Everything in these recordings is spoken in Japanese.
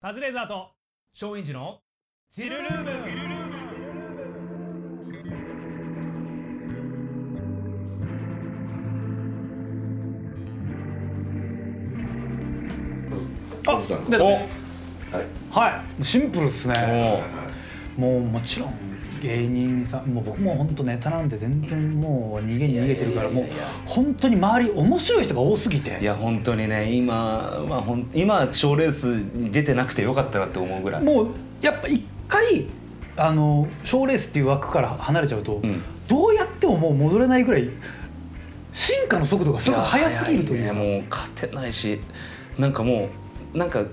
カズレーザーと松陰寺のチルルーム。あでお。はい。シンプルっすね。お。もうもちろん芸人さんもう僕も本当ネタなんて全然もう逃げに逃げてるからもう本当に周り面白い人が多すぎて。いや本当にね今まあほん今賞レースに出てなくてよかったなって思うぐらい。もうやっぱ一回あの賞レースっていう枠から離れちゃうと、ん。どうやってももう戻れないぐらい進化の速度がすごく速すぎるというか。や早ねもう勝てないしなんかもうなんか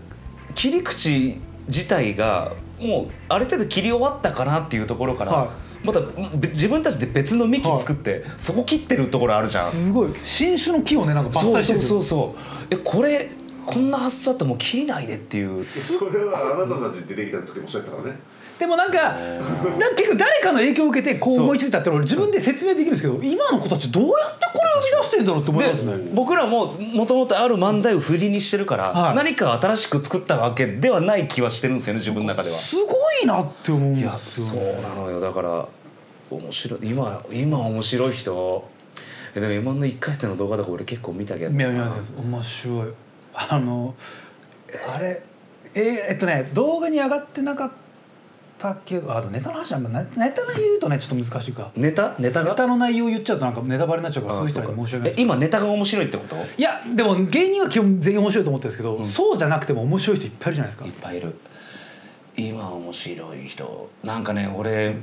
切り口自体がもうある程度切り終わったかなっていうところから、はまたべ自分たちで別の幹作って、そこ切ってるところあるじゃん。すごい。新種の木をねなんか伐採してるそうそうそうえこれこんな発想あったらもう切りないでっていう。それはあなたたち出てきた時もそうやったからねでもなんかなんか結構誰かの影響を受けてこう思いついたって俺自分で説明できるんですけど今の子たちどうやってこれを生み出してんだろうって思いますね。で僕らももともとある漫才を振りにしてるから、はい。何か新しく作ったわけではない気はしてるんですよね自分の中では。すごいなって思うんいやですよ。そうなのよ。だから面白い今今面白い人。えでも M−1 の1回戦の動画とか俺結構見たけど。いやいや面白い。あのあれえーえっとね動画に上がってなかったけどあとネタの話はまあネネタの言うとねちょっと難しいか。ネタ？ネタが？ネタの内容言っちゃうとなんかネタバレになっちゃうからそういう人にあ申し訳ない。ですえ今ネタが面白いってこと？いやでも芸人は基本全員面白いと思ってるんですけど、そうじゃなくても面白い人いっぱいいるじゃないですか。いっぱいいる。今面白い人。なんかね俺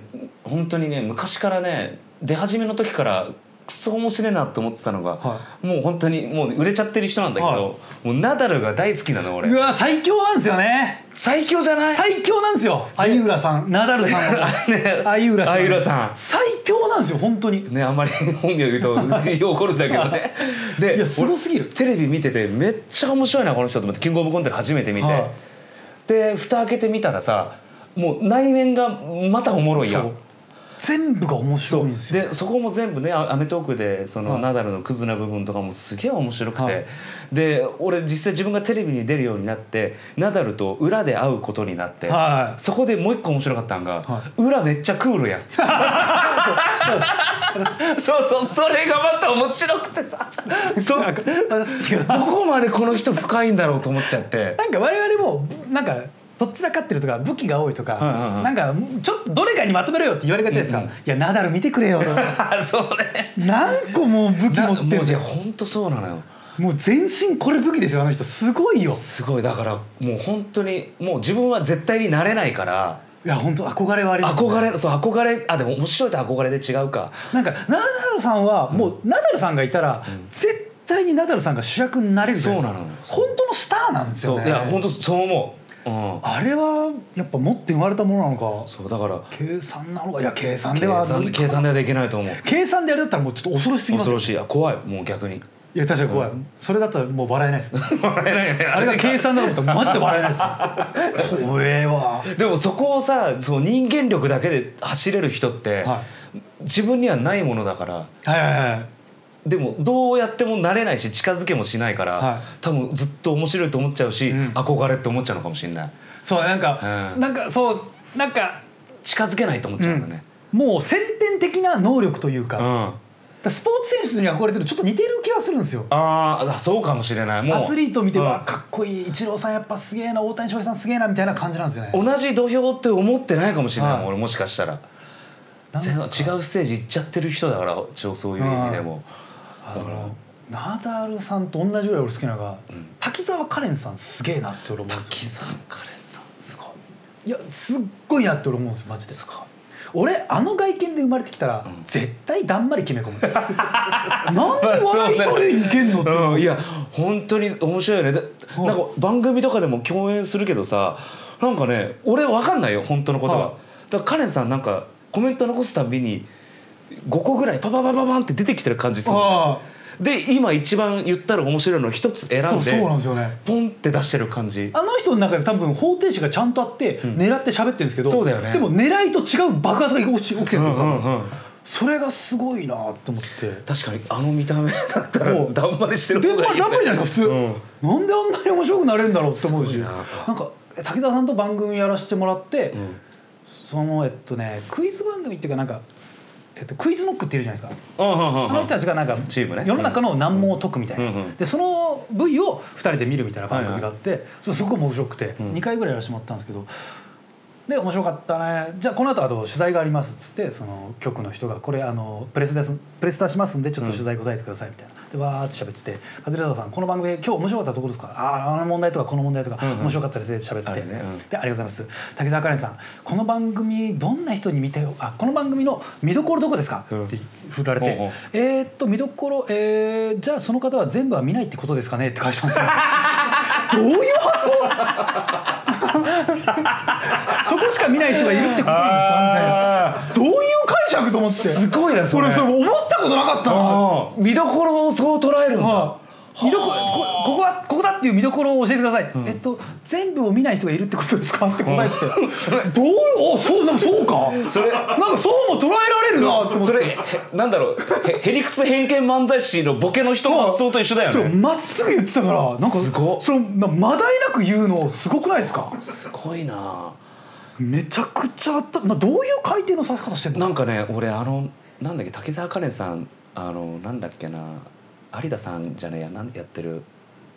本当にね昔からね出始めの時からクソ面白いなって思ってたのが、はもう本当にもう売れちゃってる人なんだけど、はい。もうナダルが大好きなの俺。うわ最強なんですよね。最強じゃない？最強なんですよ。相浦さん。ナダルさん 相浦さん。相浦さん。最強なんですよ本当に。ねあんまり本名言うと怒るんだけどね。でいやすごすぎる。俺テレビ見ててめっちゃ面白いなこの人と思ってキングオブコントで初めて見て、はい。で蓋開けてみたらさもう内面がまたおもろいやん全部が面白いんですよ。でそこも全部ね『アメトーーク』でその、はい。ナダルのクズな部分とかもすげえ面白くて、はい。で俺実際自分がテレビに出るようになってナダルと裏で会うことになって、はい。そこでもう一個面白かったんが、は裏めっちゃクールやん。そうそうそれがまた面白くてさ。どこまでこの人深いんだろうと思っちゃって。なんか我々もなんかどちらかってるとか武器が多いとか、はいはいはい。なんかちょっとどれかにまとめろよって言われがちじゃないですか、うん。うんいやナダル見てくれよと そうね。何個も武器な持ってるもう本当そうなのよ。もう全身これ武器ですよあの人。すごいよ。すごい。だからもう本当にもう自分は絶対になれないから。いや本当憧れはあります憧れそう憧れあでも面白いと憧れで違うか。なんかナダルさんはもう、ナダルさんがいたら、絶対にナダルさんが主役になれるじゃないですか。そうなの本当のスターなんですよね。いや本当そう思う、うん、あれはやっぱ持って生まれたものなのか。そうだから。計算なのか。いや計算で計は算計算ではできないと思う。計算でやるだったらもうちょっと恐ろしすぎますよ恐ろしい。あ怖い。もう逆に。いや確かに怖い、それだったらもう笑えないです。笑えない。あれが計算だと思ったらマジで笑えないです。よ 怖えわ。でもそこをさそう人間力だけで走れる人って、は自分にはないものだから。はいはいはいでもどうやってもなれないし近づけもしないから、はい。多分ずっと面白いと思っちゃうし、うん。憧れって思っちゃうのかもしれない。そうなんか、うん。なんかそうなんか、近づけないと思っちゃうんだね、もう先天的な能力というか,、うん。スポーツ選手に憧れてるちょっと似てる気がするんですよ。あーあそうかもしれない。もうアスリート見て、うん。わかっこいいイチローさんやっぱすげえな大谷翔平さんすげえなみたいな感じなんですよね。同じ土俵って思ってないかもしれないはい。俺もしかしたら。違うステージ行っちゃってる人だからそういう意味でも、あのナダルさんと同じぐらい俺好きなのが、滝沢カレンさんすげえなって俺思う滝沢カレンさん。すごいいやすっごいなって俺思うんですよマジで。俺あの外見で生まれてきたら、ん。絶対だんまり決め込む。なんで笑い取りにいけんのって思う。うん、いや本当に面白いよねなんか番組とかでも共演するけどさなんかね俺わかんないよ本当のことは、はい。だからカレンさんなんかコメント残すたびに5個ぐらいパパパパパンって出てきてる感じするあで今一番言ったら面白いのを一つ選んでそうなんですよね。ポンって出してる感じ。あの人の中で多分方程式がちゃんとあって、狙って喋ってるんですけどそうだよね。でも狙いと違う爆発が起き起きてるんですよ、多分うんそれがすごいなと思って。確かにあの見た目だったらだんまりしてるでんまりだんまりじゃないですか普通、うん。なんであんなに面白くなれるんだろうって思うし。ななんか滝沢さんと番組やらせてもらって、うん。そのえっとねクイズ番組っていうかなんか、えっと、クイズノックっているじゃないですか。あの人たちがなんかチームね。世の中の難問を解くみたいな、でその V を2人で見るみたいな番組があって、そうすごい面白くて、うん。2回ぐらいやらせてもらったんですけどで面白かったね。じゃあこの後あと取材がありますっつってその局の人がこれあのプレスですプレス出しますんでちょっと取材答えてくださいみたいな、でわーって喋ってて「カズレーザーさんこの番組今日面白かったところですか？あああの問題とかこの問題とかうんうん。面白かったですね」って喋って。ね。うん。でありがとうございます。滝沢カレンさんこの番組どんな人に見てあこの番組の見どころどこですか?」うん。って振られてほうほう「えーっと見どころえー、じゃあその方は全部は見ないってことですかね?」って返したんですよ。どういう発想？そこしか見ない人がいるってことなんですか？みたいな。どういう解釈と思って？すごいなそれ。俺それ思ったことなかったな。見どころをそう捉えるんだ。はい見どころこここはここだっていう見どころを教えてください、えっと全部を見ない人がいるってことですか？って答えてて、どういう？おそうなんかそうか。それなんかそうも捉えられるなって思って。それへなんだろう。へへりくつ偏見漫才師のボケの人の発想と一緒だよそうねまっすぐ言ってたからなんかすごっ。そのなまだいなく言うのすごくないですか？すごいな。めちゃくちゃあった。などういう回転のさせ方してんの？なんかね俺あのなんだっけ滝沢カレンさんあのなんだっけな有田さんじゃねえやなんやってる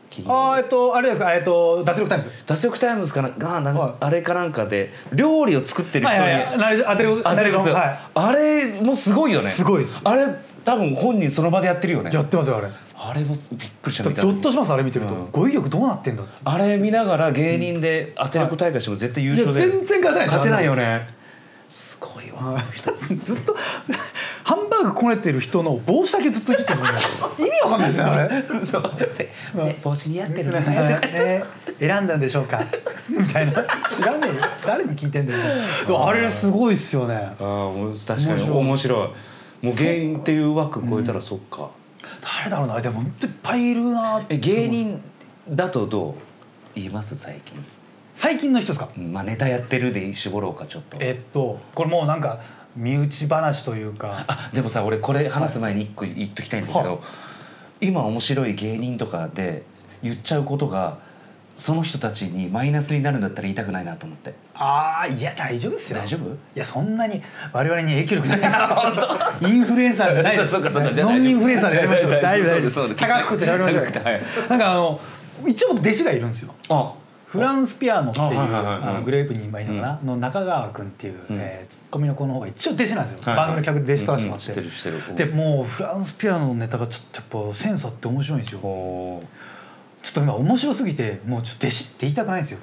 企業？あーえっとあれですか？えっと脱力タイムズ。脱力タイムズかな？がなんか、はい。あれかなんかで料理を作ってる人に、はいはい当てるあナレーションは、はい。あれもすごいよね。すごいです。あれ多分本人その場でやってるよね。やってますよあれ。あれもびっくりしたゾ見たッとしますあれ見てると、うん。語彙力どうなってんだあれ見ながら芸人で当て力大会しても絶対優勝で、全然勝てない勝てないよねすごいわ。ずっとハンバーグこねてる人の帽子だけずっといじってる 意味わかんないですねあれ。そう。でね帽子似合ってるね。えー選んだんでしょうか？みたいな。知らねえよ。誰に聞いてんだよ。でもあれすごいっすよね。ああもう確かに面白い。面白い。もう芸人っていう枠超えたらそっか、誰だろうな。でも本当いっぱいいるなえ芸人だとどう言います？最近最近の人ですか？うんまあネタやってるで絞ろうかちょっと。えっとこれもうなんか身内話というか。あでもさ俺これ話す前に一個言っときたいんだけど、はい。今面白い芸人とかで言っちゃうことがその人たちにマイナスになるんだったら言いたくないなと思って。ああいや大丈夫ですよ。大丈夫？いやそんなに我々に影響力ないです インフルエンサーじゃないです。そうかそうか。じゃあノンインフルエンサーじゃない。です大丈夫。大丈夫大丈そうです夫高くて食べましょうはい。なんかあの一応僕弟子がいるんですよ。あフランスピアノっていうあのグレープに今いるのかな、の中川君っていう、うん。えーツッコミの子の方が一応弟子なんですよ、番組の客で弟子取らせてもらって、でもうフランスピアノのネタがちょっとやっぱセンスあって面白いんですよ。ちょっと今面白すぎてもうちょっと弟子って言いたくないんですよ。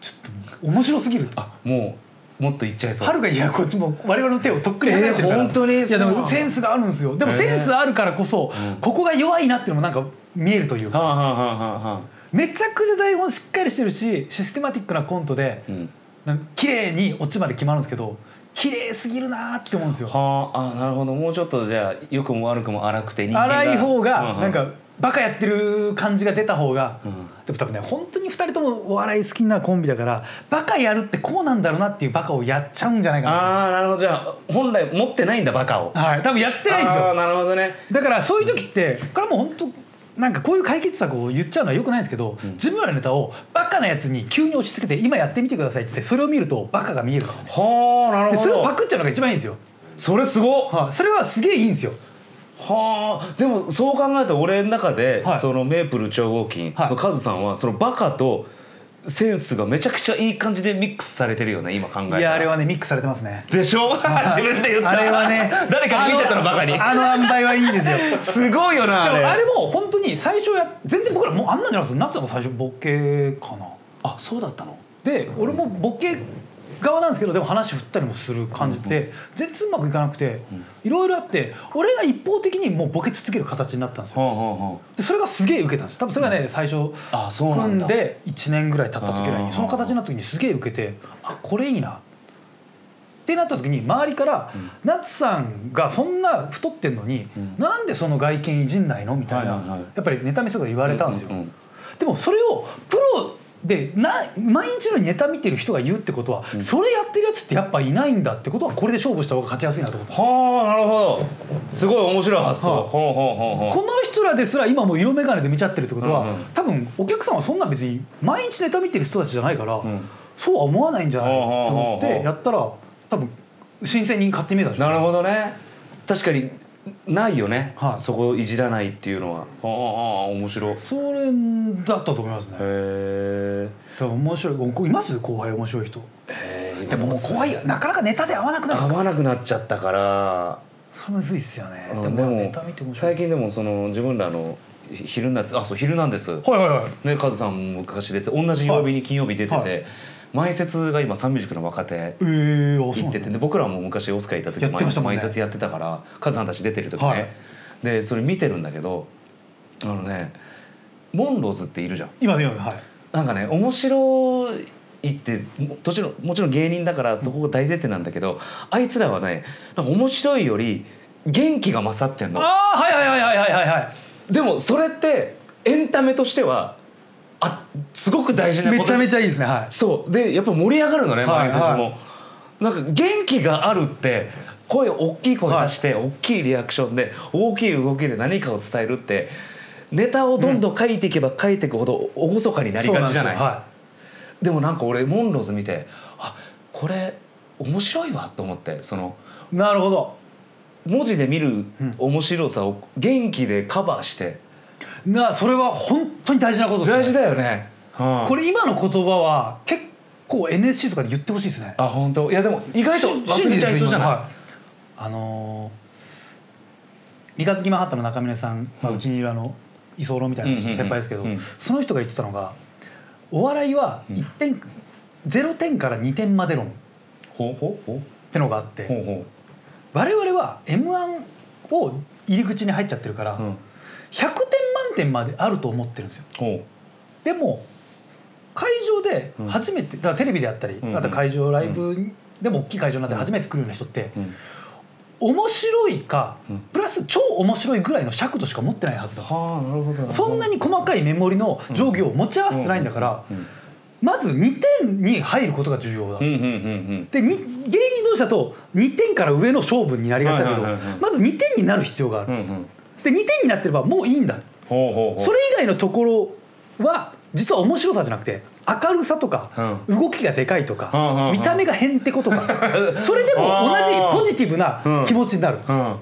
ちょっと面白すぎるあもうもっと言っちゃいそう。はるかいやこっちも我々の手をとっくに離れてるから、えー本当に？いやでもセンスがあるんですよ。でもえー。センスあるからこそ、うん。ここが弱いなっていうのもなんか見えるというか。はあはあはあはあはあめちゃくちゃ台本しっかりしてるしシステマティックなコントでうん。なんか綺麗にオチまで決まるんですけど綺麗すぎるなーって思うんですよ。はああなるほど。もうちょっとじゃあ良くも悪くも荒くて人間が。荒い方うがうなんかバカやってる感じが出た方が、うん。でも多分ね本当に2人ともお笑い好きなコンビだからバカやるってこうなんだろうなっていうバカをやっちゃうんじゃないかな。ああなるほど。じゃあ本来持ってないんだバカを。はい多分やってないんですああよなるほどね。だからそういう時ってこれはもう本当なんかこういう解決策を言っちゃうのはよくないんですけど、自分らのネタをバカなやつに急に押し付けて今やってみてくださいって言ってそれを見るとバカが見えるんですよねはあなるほど。でそれをパクっちゃうのが一番いいんですよ、それすごっ。はい、それはすげえいいんですよ。はあ。でもそう考えると俺の中で、はい。そのメープル超合金はい。のカズさんはそのバカとセンスがめちゃくちゃいい感じでミックスされてるよね今考えたら。いやあれはねミックスされてますね。でしょ？自分で言った。あれはね誰かに見せたのバカにあの塩梅はいいんですよ。すごいよなあれ。あれも本当に最初や全然僕らもうあんなんじゃないです夏は最初ボケかな。あそうだったの。で俺もボケ側なんですけどでも話振ったりもする感じで全然うまくいかなくていろいろあって俺が一方的にもうボケ続ける形になったんですよ。でそれがすげえ受けたんです。多分それがね最初ああそうなんだ。組んで1年ぐらい経った時ぐらいにその形になった時にすげえ受けてあこれいいな。ってなった時に周りから「ナツさんがそんな太ってんのに、うん。なんでその外見いじんないの?」みたいな、やっぱりネタ見せとか言われたんですよ。でもそれをプロでな毎日のネタ見てる人が言うってことは、それやってるやつってやっぱいないんだってことはこれで勝負した方が勝ちやすいなと思ったはあなるほど。すごい面白い発想。この人らですら今もう色眼鏡で見ちゃってるってことは、うんうん。多分お客さんはそんな別に毎日ネタ見てる人たちじゃないから、ん。そうは思わないんじゃないと思ってうやったら多分新鮮に買ってみえたでしょ。なるほどね。確かにないよね、はい。そこをいじらないっていうのは。ああ面白い。へそれだったと思いますね。えでも面白い。おいます？後輩面白い人。でももう後輩なかなかネタで合わなくないですか？合わなくなっちゃったから。それむずいっすよね。うんでもでもまあネタ見て面白い。最近でもその自分らの「ひ昼夏」あそう「昼なんです」はいはいはい。ねカズさんも昔出て同じ曜日に金曜日出てて、はい前説が今サンミュージックの若手行っててで僕らも昔オスカーいた時前説やってたからカズさんたち出てる時ね、はい。でそれ見てるんだけどあのねモンローズっているじゃん。今今はい。なんかね面白いってももちろんもちろん芸人だからそこが大前提なんだけど、あいつらはねなんか面白いより元気が勝ってんの。ああはいはいはいはいはいはいはい。でもそれってエンタメとしてはあすごく大事なこと。めちゃめちゃいいですねはい。そう。でやっぱ盛り上がるのねはい前説も、はなんか元気があるって声大きい声出して、大きいリアクションで大きい動きで何かを伝えるってネタをどんどん書いていけば書いていくほど厳かになりがちじゃない、そうなんではでもなんか俺モンローズ見てあこれ面白いわと思ってそのいなるほど。文字で見るうん。面白さを元気でカバーしてなそれは本当に大事なことです、ね、大事だよね、うん。これ今の言葉は結構 NSC とかで言ってほしいですね。あ本当？いやでも意外と忘れちゃいそうじゃない、はあのー三日月マンハッタンの中峰さん、まあ、うちにいるあの居候みたいなうんうんうん先輩ですけど、うん。その人が言ってたのがお笑いは1点、0点から2点まで論っほうほう。ほてのがあってうほう。ほ我々は m 1を入り口に入っちゃってるから、ううん100点満点まであると思ってるんですよ。ほでも会場で初めて、だからテレビであったり、あと会場ライブでも大きい会場になって初めて来るような人って、面白いか、うん。プラス超面白いぐらいの尺度しか持ってないはずだ、そんなに細かいメモリの定規を持ち合わせてないんだから、うん。まず2点に入ることが重要だ、でに芸人同士だと2点から上の勝負になりがちだけど、まず2点になる必要がある、うんうんで2点になってればもういいんだ。ほうほうほう。それ以外のところは実は面白さじゃなくて明るさとか、動きがでかいとか、うんうんうん。見た目がへんてことか、それでも同じポジティブな気持ちになる、うん。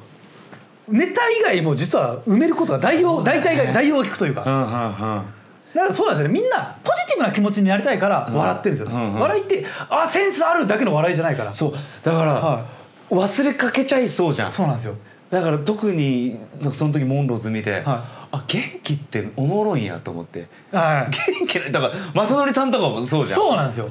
ネタ以外も実は埋めることが代用、大体が代用が効くというか、うんうんうん。だからそうなんですよね。みんなポジティブな気持ちになりたいから笑ってるんですよ、うんうん。笑いってあセンスあるだけの笑いじゃないから。そう。だから、は忘れかけちゃいそうじゃん。そうなんですよだから特にその時モンローズ見て、はい。あ元気っておもろいんやと思って。はい。元気だから正則さんとかもそうじゃん。そうなんですよ。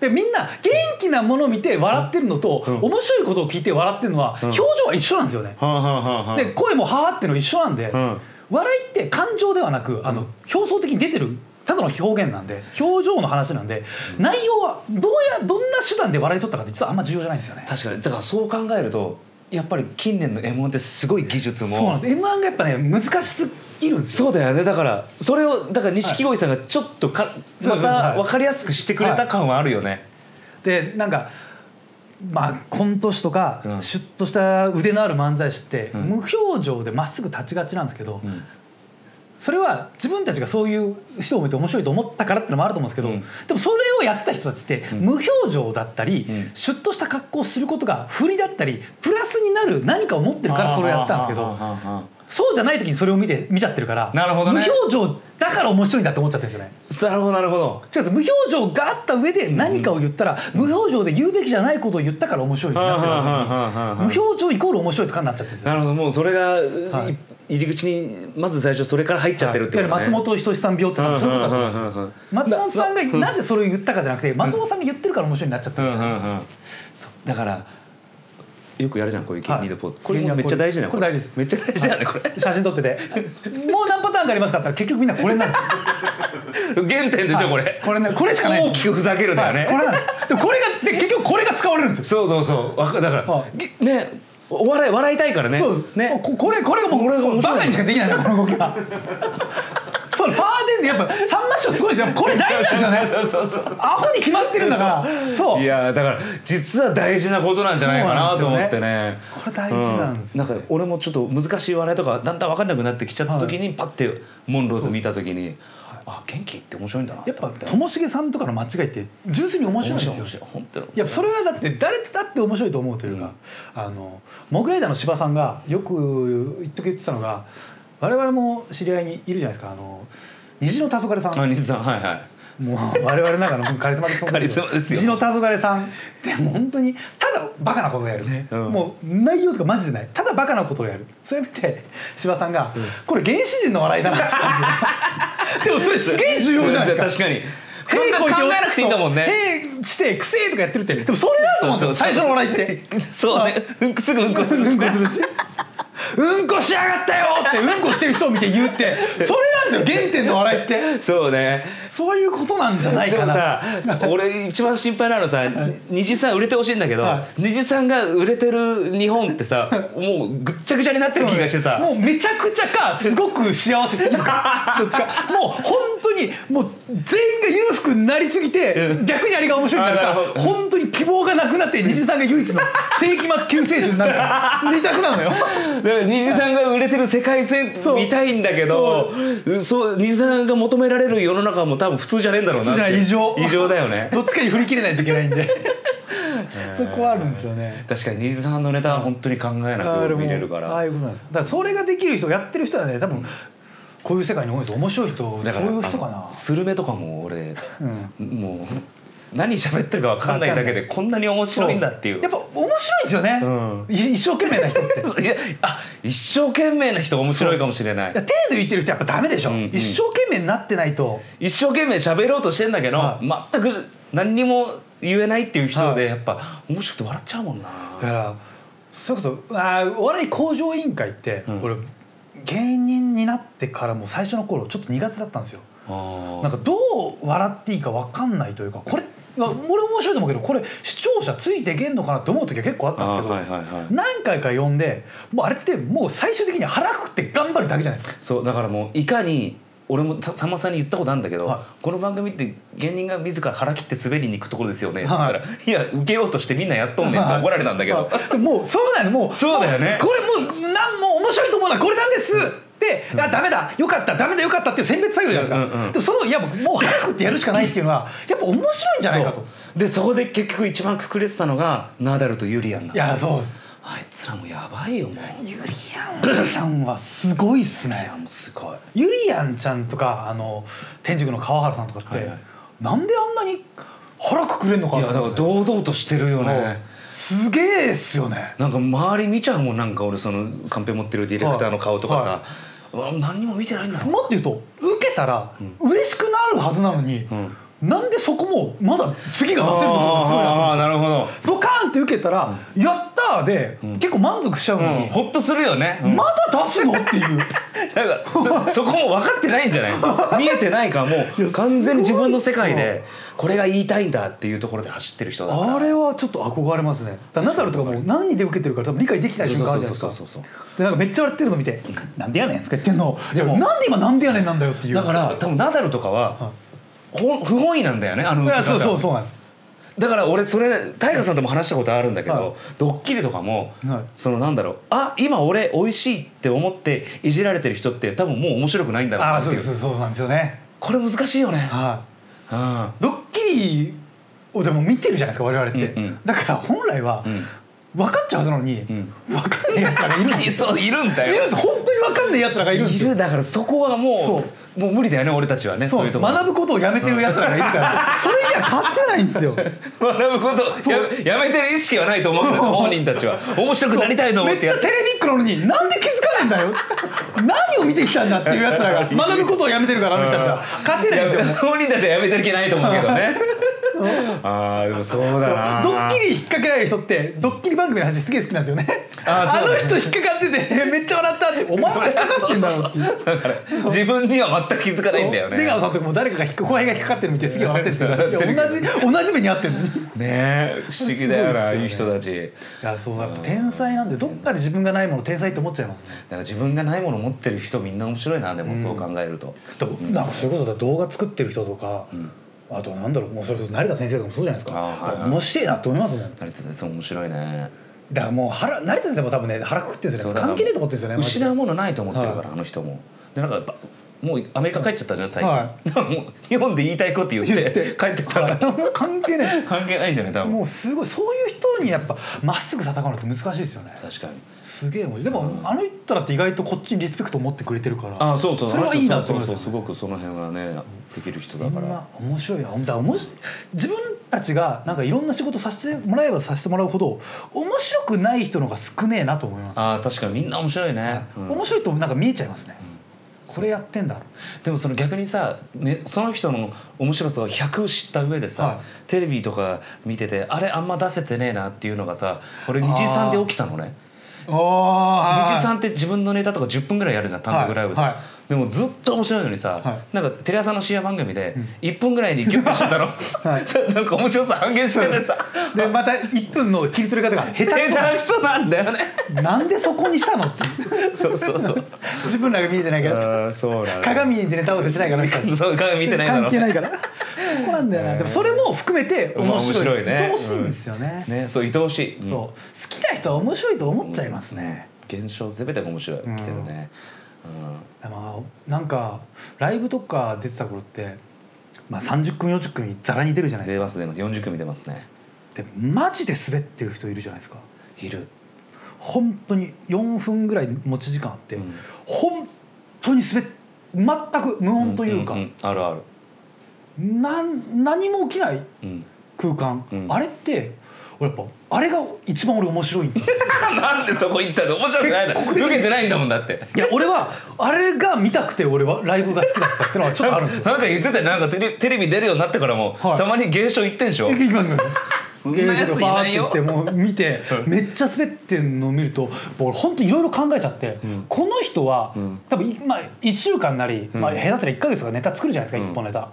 でみんな元気なものを見て笑ってるのと、うん。面白いことを聞いて笑ってるのは、表情は一緒なんですよね、はあはあはあはあ。で声もはーっての一緒なんで、うん。笑いって感情ではなくあの、表層的に出てるただの表現なんで表情の話なんで、内容はどうやどんな手段で笑い取ったかって実はあんま重要じゃないんですよね。確かに。だからそう考えるとやっぱり近年の m 1ってすごい技術も。そうなんです。M 1がやっぱね難しすぎるんですよ。そうだよね。だからそれをだから錦鯉さんがちょっとか、そうそうまたはい。分かりやすくしてくれた感はあるよね、でなんかまあコント師とか、うん。シュッとした腕のある漫才師って、うん。無表情でまっすぐ立ちがちなんですけど、うんそれは自分たちがそういう人を見て面白いと思ったからってのもあると思うんですけど、うん。でもそれをやってた人たちってん。無表情だったり、うん。シュッとした格好をすることが振りだったりプラスになる何かを持ってるからそれをやってたんですけどそうじゃない時にそれを見て見ちゃってるからなるほどね。無表情だから面白いんだって思っちゃってるんですよね。なるほどなるほど。違う無表情があった上で何かを言ったら、無表情で言うべきじゃないことを言ったから面白いになってる無表情イコール面白いとかになっちゃってるんですよなるほどもうそれが、はい。い入り口にまず最初それから入っちゃってるってことね、松本人志さん病ってそういうことだと思うんですようんうんうんうん松本さんがななぜそれを言ったかじゃなくて松本さんが言ってるから面白いになっちゃってうんですよ、だからよくやるじゃんこういうはい。芸人ポーズ、これもめっちゃ大事なこれ大事ですめっちゃ大事だよね、これ。写真撮ってて。もう何パターンかありますかって結局みんなこれになる原点でしょこれ。これねこれしかない大きくふざけるだよね、はい。これなんでこれがで結局これが使われるんですよ。そうそうそう。わかだから、ねお笑い笑いたいからね。そうです。ね。ここれこれがもうこれがバカにしかできないんだよこの動きはそうパワーテンでやっぱ三マッションすごいですよこれ大事なんですよね。そうそうそうアホに決まってるんだからそういやだから実は大事なことなんじゃないかなと思ってねこれ大事なんですようんなんか俺もちょっと難しい笑いとかだんだん分かんなくなってきちゃった時に、パッてモンローズ見た時に、あ元気って面白いんだなやっぱともしげさんとかの間違いって純粋に面白いんですよい本当にいやそれはだって誰だって面白いと思うというか、あのモグライダーの芝さんがよく一時言ってたのが我々も知り合いにいるじゃないですか。あの虹の黄昏さん。あ西さんはいはい。もう我々の中のカリスマ的存在カリスマですよ。虹の黄昏さん。っても。う本当にただバカなことをやる。ね、うん。もう内容とかマジでない。ただバカなことをやる。それ見て柴さんが、これ原始人の笑いだなって言ったんですよ。でもそれすげえ重要じゃないですか。確かに。考えなくていいんだもんね。へいしてくせえとかやってるって。でもそれだと思うんですよ。最初の笑いって。そうね。うんすぐうんこするし、ねうんこしやがったよってうんこしてる人を見て言うってそれですよ原点の笑いって。そうね。そういうことなんじゃないかな。でもさ俺一番心配なのさ虹さん売れてほしいんだけど、は虹さんが売れてる日本ってさ もうぐっちゃぐちゃになってる気がしてさ。もうめちゃくちゃかすごく幸せすぎるか どっちか。もう本当にもう全員が裕福になりすぎて逆にあれが面白いんだかあなるほど。本当に希望がなくなって虹さんが唯一の世紀末救世主になるか 二択なのよ。だから虹さんが売れてる世界線見たいんだけどそう虹さんが求められる世の中も多分普通じゃねえんだろうな普通じゃ異常。異常だよね。どっちかに振り切れないといけないんで。そこはあるんですよね。確かに虹さんのネタは本当に考えなく見れるかああらいうことなんです。だからそれができる人やってる人はね多分こういう世界に多いんです。よ面白い人だからそういう人かな。スルメとかも俺うん。もう何喋ってるか分かんないだけでこんなに面白いんだっていう。やっぱ面白いんですよね、うん。い一生懸命な人って。いやあ一生懸命な人面白いかもしれない。いや手抜いてる人やっぱダメでしょ、うんうん。一生懸命になってないと。一生懸命喋ろうとしてんだけど、は全く何にも言えないっていう人はい。でやっぱ面白くて笑っちゃうもんな。だからそれこそあーお笑い向上委員会って、うん。俺芸人になってからも最初の頃ちょっと苦手だったんですよ。なんかどう笑っていいか分かんないというかこれまあ俺面白いと思うけどこれ視聴者ついていけんのかなって思う時は結構あったんですけど、はいはいはい。何回か呼んでもうあれってもう最終的には腹くくって頑張るだけじゃないですか。そうだからもういかに俺もささんまさんに言ったことあるんだけど、はい。この番組って芸人が自ら腹切って滑りに行くところですよね、はい。って言ったら「いや受けようとしてみんなやっとんねん」って怒られたんだけど、はい。でももうそうだよもうそうだよね。これもうなんもう面白いと思うのはこれなんですで、あダメだ。よかった。ダメだよかったっていう選別作業じゃないですか、うんうんでもそのいやもう腹くってやるしかないっていうのはやっぱ面白いんじゃないかと。でそこで結局一番くくれてたのがナダルとユリアンなんいだやそうです。あいつらもやばいよもう。ゆりやんちゃんはすごいっすいねすごい。ゆりやんちゃんとかあの天竺の川原さんとかって、はいはい。なんであんなに腹くくれんのかいやだから堂々としてるよね。すげえっすよね。なんか周り見ちゃうもんなんか俺そのカンペ持ってるディレクターの顔とかさ、うわ何にも見てないんだ。もっと言うと受けたら嬉しくなるはずなのに、んなんでそこもまだ次が出せるすごいなあーなるほど、ドカーンって受けたら「やった!」で、結構満足しちゃうのに、ほっとするよね、うん。まだ出すの？っていう。だからそ そこも分かってないんじゃない見えてないからもいうや完全に自分の世界でこれが言いたいんだっていうところで走ってる人だから。あれはちょっと憧れますね。だナダルとかも何で受けてるか多分理解できない瞬間あるじゃないですか。そうそうそうそうでなんかめっちゃ笑ってるの見て「なんでやねん」とか言ってんの。でももなんで今なんでやねんなんだよっていう。だから多分ナダルとかはほん不本意なんだよねあのそうそうそうなんです。だから俺それタイガーさんとも話したことあるんだけど、はい。ドッキリとかも、はい。そのなんだろうあ今俺美味しいって思っていじられてる人って多分もう面白くないんだろうああそうなっていうですそうなんですよね。これ難しいよね、はい。うん。ドッキリをでも見てるじゃないですか我々って、うんうん。だから本来はうん分かっちゃうはずなのに、ん。分かんないやつらがいるんですよ。そういるんだよ。いるんです。本当に分かんないやつらがいるんですよ。いるだからそこはもうもう無理だよね俺たちはねそう。いうと学ぶことをやめてるやつらがいるから。それには勝ってないんですよ。学ぶことややめてる意識はないと思うん本人たちは。面白くなりたいと思って。めっちゃテレビックなのになんで気づかないんだよ。何を見てきたんだっていうやつらが学ぶことをやめてるからあの人たちは。勝てないんですよや本人たちはやめてる気ないと思うけどね ああでもそうだな。ドッキリ引っ掛けられる人ってドッキリ番組の話すげえ好きなんですよね。あの人引っかかってて めっちゃ笑ったってお前も引っかかってんだろっていう。だから自分には全く気づかないんだよね。出川さんとかも誰かが引っか後輩が引っかかってるの見てすげえ笑ってるんですけど同じ同じ目に遭ってんのに。いねえ不思議だよなああいう人たち。やそうやっぱ天才なんでどっかで自分がないもの天才って思っちゃいます。ねだから自分がないもの持ってる人みんな面白いなでもそう考えると、だからなんかそういうことだ動画作ってる人とか、あとなんだろうもうそれこそ成田先生とかもそうじゃないですか、あはいはい。面白いなって思いますもん。成田先生面白いね。だからもう腹成田先生も多分ね腹くくってるんですよ関係ねえと思ってるんですよね失うものないと思ってるから、はい。あの人も。でなんかやっぱもうアメリカ帰っちゃったじゃん最近、はだからもう日本で言いたいこと言って帰って。ったら関係ね 関係ないんだよね多分。えもうすごいそういう人にやっぱまっすぐ戦うのって難しいですよね。確かに。すげえでも、あの人だって意外とこっちにリスペクト持ってくれてるから。あそうそう。それはいいなとそう思いますそうすごくその辺はねできる人だから。面白い。なだから面白い自分たちがなんかいろんな仕事させてもらえばさせてもらうほど面白くない人の方が少ねえなと思います、あー確かに。みんな面白いね、うん。面白いとなんか見えちゃいますね、これやってんだ。でもその逆にさ、ね、その人の面白さを100知った上でさ、はい。テレビとか見ててあれあんま出せてねえなっていうのがさ俺さんで起きたのね。あ二次さんって自分のネタとか10分ぐらいやるじゃん単独ライブで、はい。はいでもずっと面白いのにさ、はい。なんかテレ朝の深夜番組で1分ぐらいにギュッとしてたの、なんか面白さ半減しててさ。でまた1分の切り取り方が下手く下手くそなんだよね。そなんでそこにしたのっていう。そうそうそう。自分らが見えてないから。そうなの鏡でネタ合わせしないから。そう鏡見てないだろ関係ないから。そこなんだよな。でもそれも含めて面白い。面白いね。愛おしいんですよね、ねそう愛おしい、うん。そう。好きな人は面白いと思っちゃいますね、現象全てが面白い、うん来てるね、でもなんかライブとか出てた頃って、まあ、30組40組ざらに出るじゃう、なんいですか。出ます出ます。40組出ますね。でマジで滑ってる人いるじゃないですか。いる。本当に4分ぐらい持ち時間あって、うん。本当に滑っ全く無音というか、んん。あるある、なん何も起きないうん、空間、うん。あれって俺やっぱあれが一番俺面白いんだ。なんでそこ行ったの？面白くないだろ。結構受けてないんだもんだって。いや俺はあれが見たくて俺はライブが好きだったってのはちょっとあるんですよ。なんか言ってたよなんかテレテレビ出るようになってからも、はい。たまに現象行ってんでしょ行きます行きます。そんなやついないよ。って言ってもう見てめっちゃ滑ってんのを見ると俺本当いろいろ考えちゃって、ん。この人は、ん。多分いまあ1週間なり、まあ、うん下手すら1か月とかネタ作るじゃないですか、うん。一本ネタ。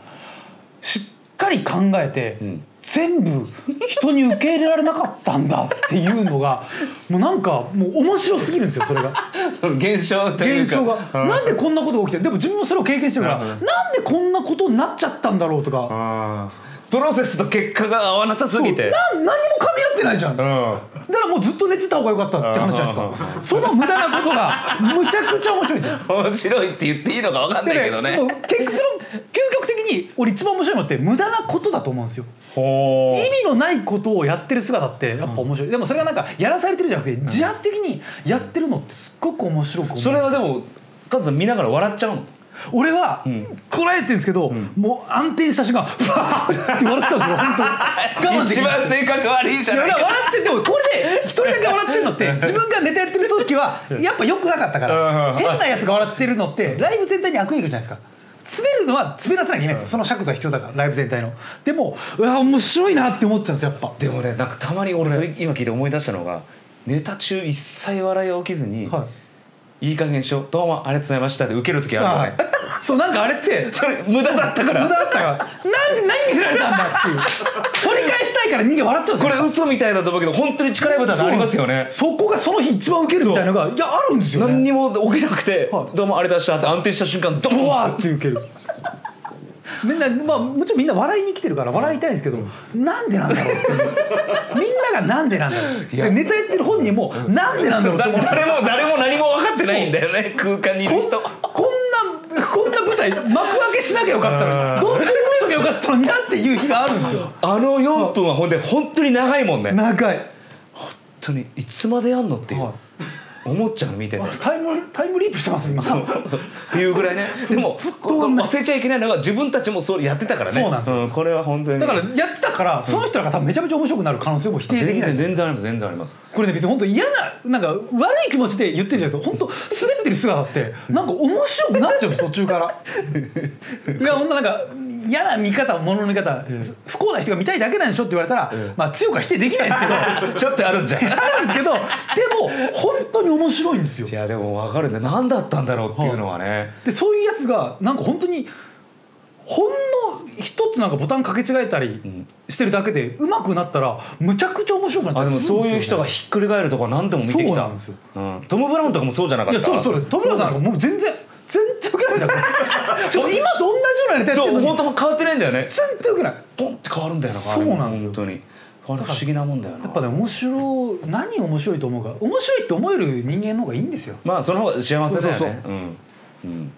しっかり考えて、ん全部人に受け入れられなかったんだっていうのが もうなんかもう面白すぎるんですよそれが。その現象というか現象が、うん。なんでこんなことが起きてるでも自分もそれを経験してるから、うん。なんでこんなことになっちゃったんだろうとか、プロセスと結果が合わなさすぎて。なん何にも噛み合ってないじゃん、だかうんらもうずっっと寝てた方が良かったって話じゃないですか？その無駄なことがむちゃくちゃ面白いじゃん。面白いって言っていいのか分かんないけどね。でも結論究極的に俺一番面白いのって無駄なことだと思うんですよ。ほ意味のないことをやってる姿ってやっぱ面白い、でもそれがなんかやらされてるじゃなくて自発的にやってるのってすっごく面白く思う。それはでもカズさん見ながら笑っちゃうの？俺はん。こらえてるんですけど、もう安定した瞬間ふわーって笑っちゃうんですよ本当。我慢でき一番性格悪いじゃないか。俺は笑ってでもこれで一人だけ笑ってるのって自分がネタやってる時はやっぱ良くなかったかうんら変なやつが笑ってるのってライブ全体に悪影響じゃないですか。滑るのは滑らせなきゃいけないんですよ。その尺度が必要だからライブ全体の。でもうわ面白いなって思っちゃうんですよやっぱ。でもねなんかたまに俺それ。今聞いて思い出したのがネタ中一切笑いを起きずにはいいい加減にしよう。どうもありがとうございました。で受ける時あるよはいねそうなんかあれってそれ無駄だったか無駄らだったから。なんで何見せられたんだっていう。取り返したいから人間笑っちゃうこれ嘘みたいだと思うけど本当に力いたありますよね。そこがその日一番ウケるみたいなのがいやあるんですよね。何にも起きなくて。はい「どうもありがとうございました」って安定した瞬間ドドワーって受けるみんなまあもちろんみんな笑いに来てるから笑いたいんですけど、なんでなんだろうって。みんながなんでなんだろう。でネタやってる本人もなんでなんだろうって。誰も誰も何も分かってないんだよね空間にいる人。こんなこんな舞台幕開けしなきゃよかったのにどん。どんときゃよかったのになっていう日があるんですよ。あの4分はほんで本当に長いもんね。本長い。当にいつまでやんのっていう。はい思っちゃう見てて。タイムタイムリープしてます今。っていうぐらいね。でもずっと忘れちゃいけないのは自分たちもそうやってたからね。そうなんですよ。これは本当に。だからやってたからその人らが多分めちゃめちゃ面白くなる可能性も否定でき全ない。然全然あります全然あります。これね別に本当嫌ななんか悪い気持ちで言ってるじゃないですか。本当滑ってる姿ってなんか面白くなっちゃうんです途中から。いやほんとなんか嫌な見方ものの見方、不幸な人が見たいだけなんでしょって言われたら、まあ強くは否定できないんですけど。ちょっとあるんじゃん。あるんですけどでも本当に面白いんですよ。いやでも分かるね。何だったんだろうっていうのはね、でそういうやつがなんか本当にほんの一つなんかボタンかけ違えたりしてるだけで上手くなったらむちゃくちゃ面白くなっちゃあでもそういう人がいひっくり返るとか何でも見てきた。そうなんですよ。うん、トム・ブラウンとかもそうじゃなかった？やそうそう。です戸村さんなんかもう全然全然受けない。んだからそう今と同じようなネタやってそうるのに本当変わってないんだよね。全然受けない。ポンって変わるんだよなそうなんですよ。本当不思議なもんだよな。やっぱね面白い何面白いと思うか。面白いって思える人間の方がいいんですよ。まあその方が幸せだよね。そうそう。うん。うん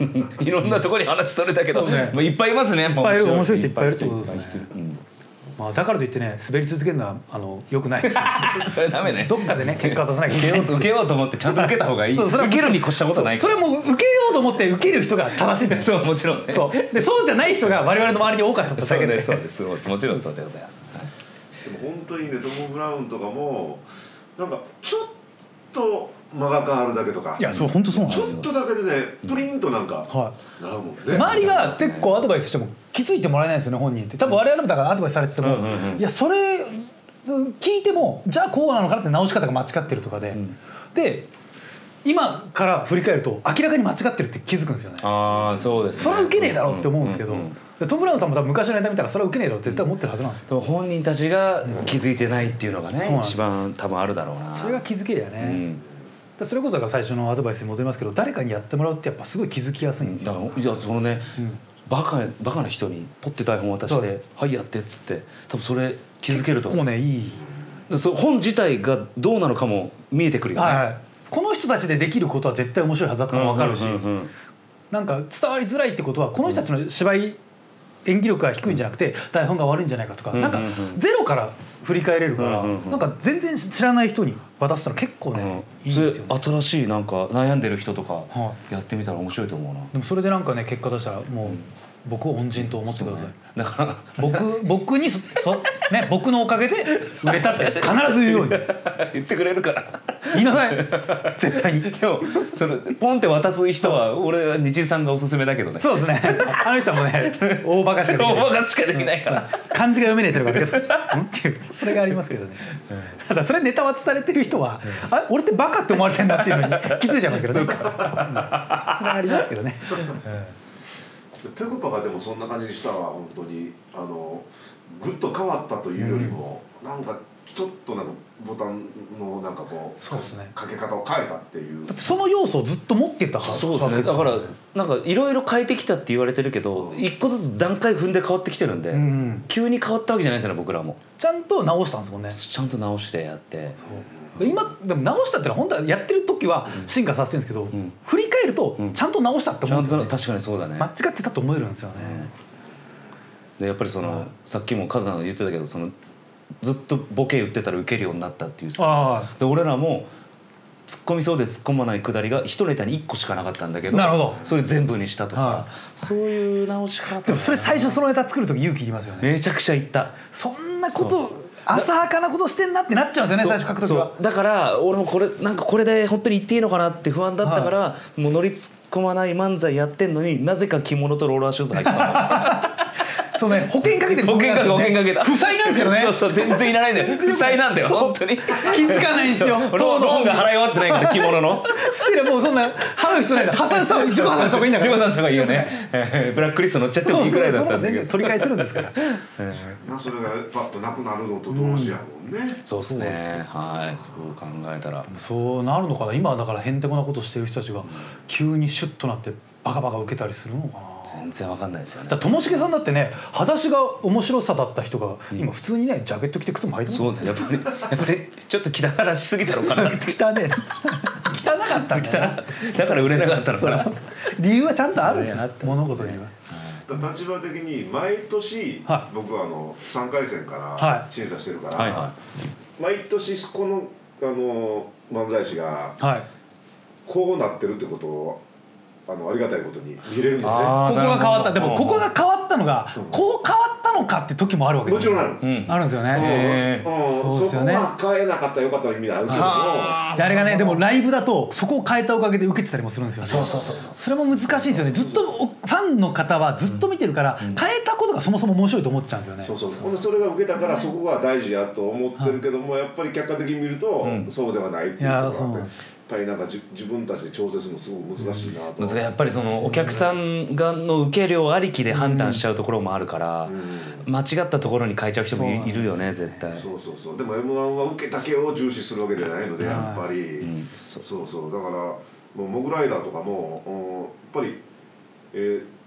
いろんなところに話それたけど、ね。まあ、いっぱいいますねいっぱいいる面白い人いっぱいいるってことですねうん、まあだからといってね滑り続けるのはあの良くないです。それダメね。どっかでね結果を出さなきゃい受けようけない受けようと思ってちゃんと受けた方がいい。受けるに越したことないから。それも受けようと思って受ける人が正しいんだよ そうもちろんね。そう。でそうじゃない人が我々の周りに多かったそうだけでそうです。もちろんそうでございます。でも本当にねトム・ブラウンとかもなんかちょっと間が変わるだけとか。いやそう本当そうなんですよ。ちょっとだけでねプリンとなんかはなるもんね。い、周りが結構アドバイスしても気づいてもらえないんですよね本人って。多分我々もだからアドバイスされてても、いやそれうん聞いてもじゃあこうなのかなって直し方が間違ってるとかで、ん。で今から振り返ると明らかに間違ってるって気づくんですよね。ああそうです、ね、それは受けねえだろうって思うんですけど、トム・ブラウンさんも多分昔のネタ見たらそれは受けねえだろて絶対思ってるはずなんですよ。本人たちが気づいてないっていうのがね、そうなん一番多分あるだろうな。それが気づけりゃね、うん。でそれこそが最初のアドバイスに戻りますけど誰かにやってもらうってやっぱすごい気づきやすいんですよ、だからいやそのね、うん。バカバカな人にポッて台本渡して「はいやって」っつって多分それ気づけるとも思う。うねいい。でそ本自体がどうなのかも見えてくるよね、はいはい、この人たちでできることは絶対面白いはずだって分かるし、うんうんうん。なんか伝わりづらいってことはこの人たちの芝居演技力が低いんじゃなくて台本が悪いんじゃないかとか、うんなんかゼロから振り返れるから、うんうんうん。なんか全然知らない人に渡すの結構ね、うん。いいんですよ、ね、新しいなんか悩んでる人とかはやってみたら面白いと思うな、でもそれでなんかね結果出したらもう僕を恩人と思ってください、だから。僕僕にそそね僕のおかげで売れたって必ず言うように。言ってくれるから。言いなさい。絶対に。でもそのポンって渡す人は俺は日井さんがおすすめだけどね。そうですね。あの人はもうね大バカしかできない。大バカしかできないから。漢字が読めねえってい うのがあるけどん。っていうそれがありますけどね、ただそれネタ渡されてる人は、あ俺ってバカって思われてんだっていうのに気づいちゃいますけどね、うん。それはありますけどね、ペコパがでもそんな感じにしたら本当に。あのぐっと変わったというよりも、なんかちょっとなんかボタンのなんかこうそうですね。かけ方を変えたっていう。だってその要素をずっと持ってたはずそうですね。だからなんかいろいろ変えてきたって言われてるけど一個ずつ段階踏んで変わってきてるんで、うん急に変わったわけじゃないですよね僕らも。ちゃんと直したんですもんね。ちゃんと直してやって今でも直したってのは本当はやってる時は進化させてるんですけど、ん。振り返るとうん。ちゃんと直したって思うんですよ、ね。確かにそうだね。間違ってたと思えるんですよね、でやっぱりその、はい。さっきもカズさんが言ってたけどそのずっとボケ言ってたら受けるようになったっていうさ。あで俺らも突っ込みそうで突っ込まないくだりが一ネタに1個しかなかったんだけどなるほど。それ全部にしたとか、はそういう直し方あでもそれ最初そのネタ作る時勇気いりますよね。めちゃくちゃ言った。そんなこと浅はかなことしてんなってなっちゃうんですよね最初書く時はだから俺もこれなんかこれで本当に言っていいのかなって不安だったから、もう乗り突っ込まない漫才やってんのになぜか着物とローラーシューズ履いてたそうね保険かけてる保険かけ保険かけた。負債なんですけどね。そうそう全然いらないんだよ。負債なんだよ。本当に。気づかないんですよ。ローローンが払い終わってないから着物の。ステレもうそんな払う必要ない。んだ破産した方が 自己破産した方がいいんだから。自分たちの方がいいよね。えーブラックリスト乗っちゃってもいいくらいだったんだけど。取り返せるんですから。なそれがパッとなくなるのと同時やもんね、そうですね。はい。そう考えたら。そうなるのかな。今はだからへんてこなことしてる人たちが急にシュッとなってバカバカ受けたりするのかな。全然わかんないですよね。だともしげさんだってね裸足が面白さだった人が今普通にねジャケット着て靴も履いてるそうです。やっぱりやっぱりちょっと汚らしすぎたのかな。汚ね。え汚かったんだよなだから売れなかったのかな。そう理由はちゃんとあるんですよ。物事には。だ立場的に毎年、は僕はあの3回戦かはら審査してるから、はいは毎年このあの漫才師がはい。こうなってるってことをあのありがたいことに見れるのね。あーここが変わった。でもここが変わったのがうん。こう変わったたのかって時もあるわけですよもちろんある、うん。あるんですよね。へうん。そうですよね。そこは変えなかったらよかった意味あるけどもあれがねでもライブだとそこを変えたおかげで受けてたりもするんですよね。そうそうそうそう。それも難しいんですよね。ずっとおファンの方はずっと見てるから、変えたことがそもそも面白いと思っちゃうんですよね。そうそう。このそれが受けたからそこが大事やと思ってるけどもやっぱり客観的に見るとうん。そうではないっていうところがあってなんかじ自分たちで調整するのすごく難しいなと難しい。やっぱりそのお客さんがの受け量ありきで判断しちゃうところもあるから、うん。間違ったところに変えちゃう人もいるよね絶対。そうそうそう。でも m 1は受けだけを重視するわけではないのではいやっぱり、うん。そう。そうそう。だからもうモグライダーとかもうんやっぱり、えー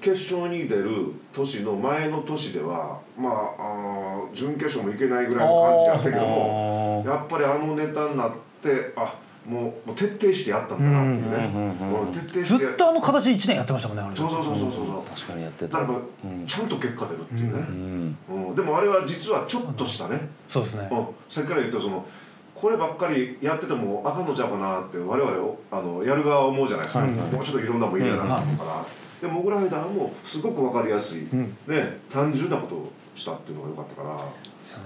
決勝に出る年の前の年ではまああー準決勝もいけないぐらいの感じだったけどもやっぱりあのネタになってあもうもう徹底してやったんだなっていうね、うんうんうんうんうん。徹底してずっとあの形1年やってましたもんねあれ。そうそうそうそうそう。確かにやってた。だからうん。ちゃんと結果出るっていうね、うん。うん。でもあれは実はちょっとしたね、そうですね。うん、さっきから言ったそのこればっかりやっててもあかんのちゃうかなって我々をあのやる側は思うじゃないですか、はいもうちょっといろんなもん入れなかったのかな、でモグライダーもすごく分かりやすい、ん。ね単純なことをしたっていうのが良かったから、ですね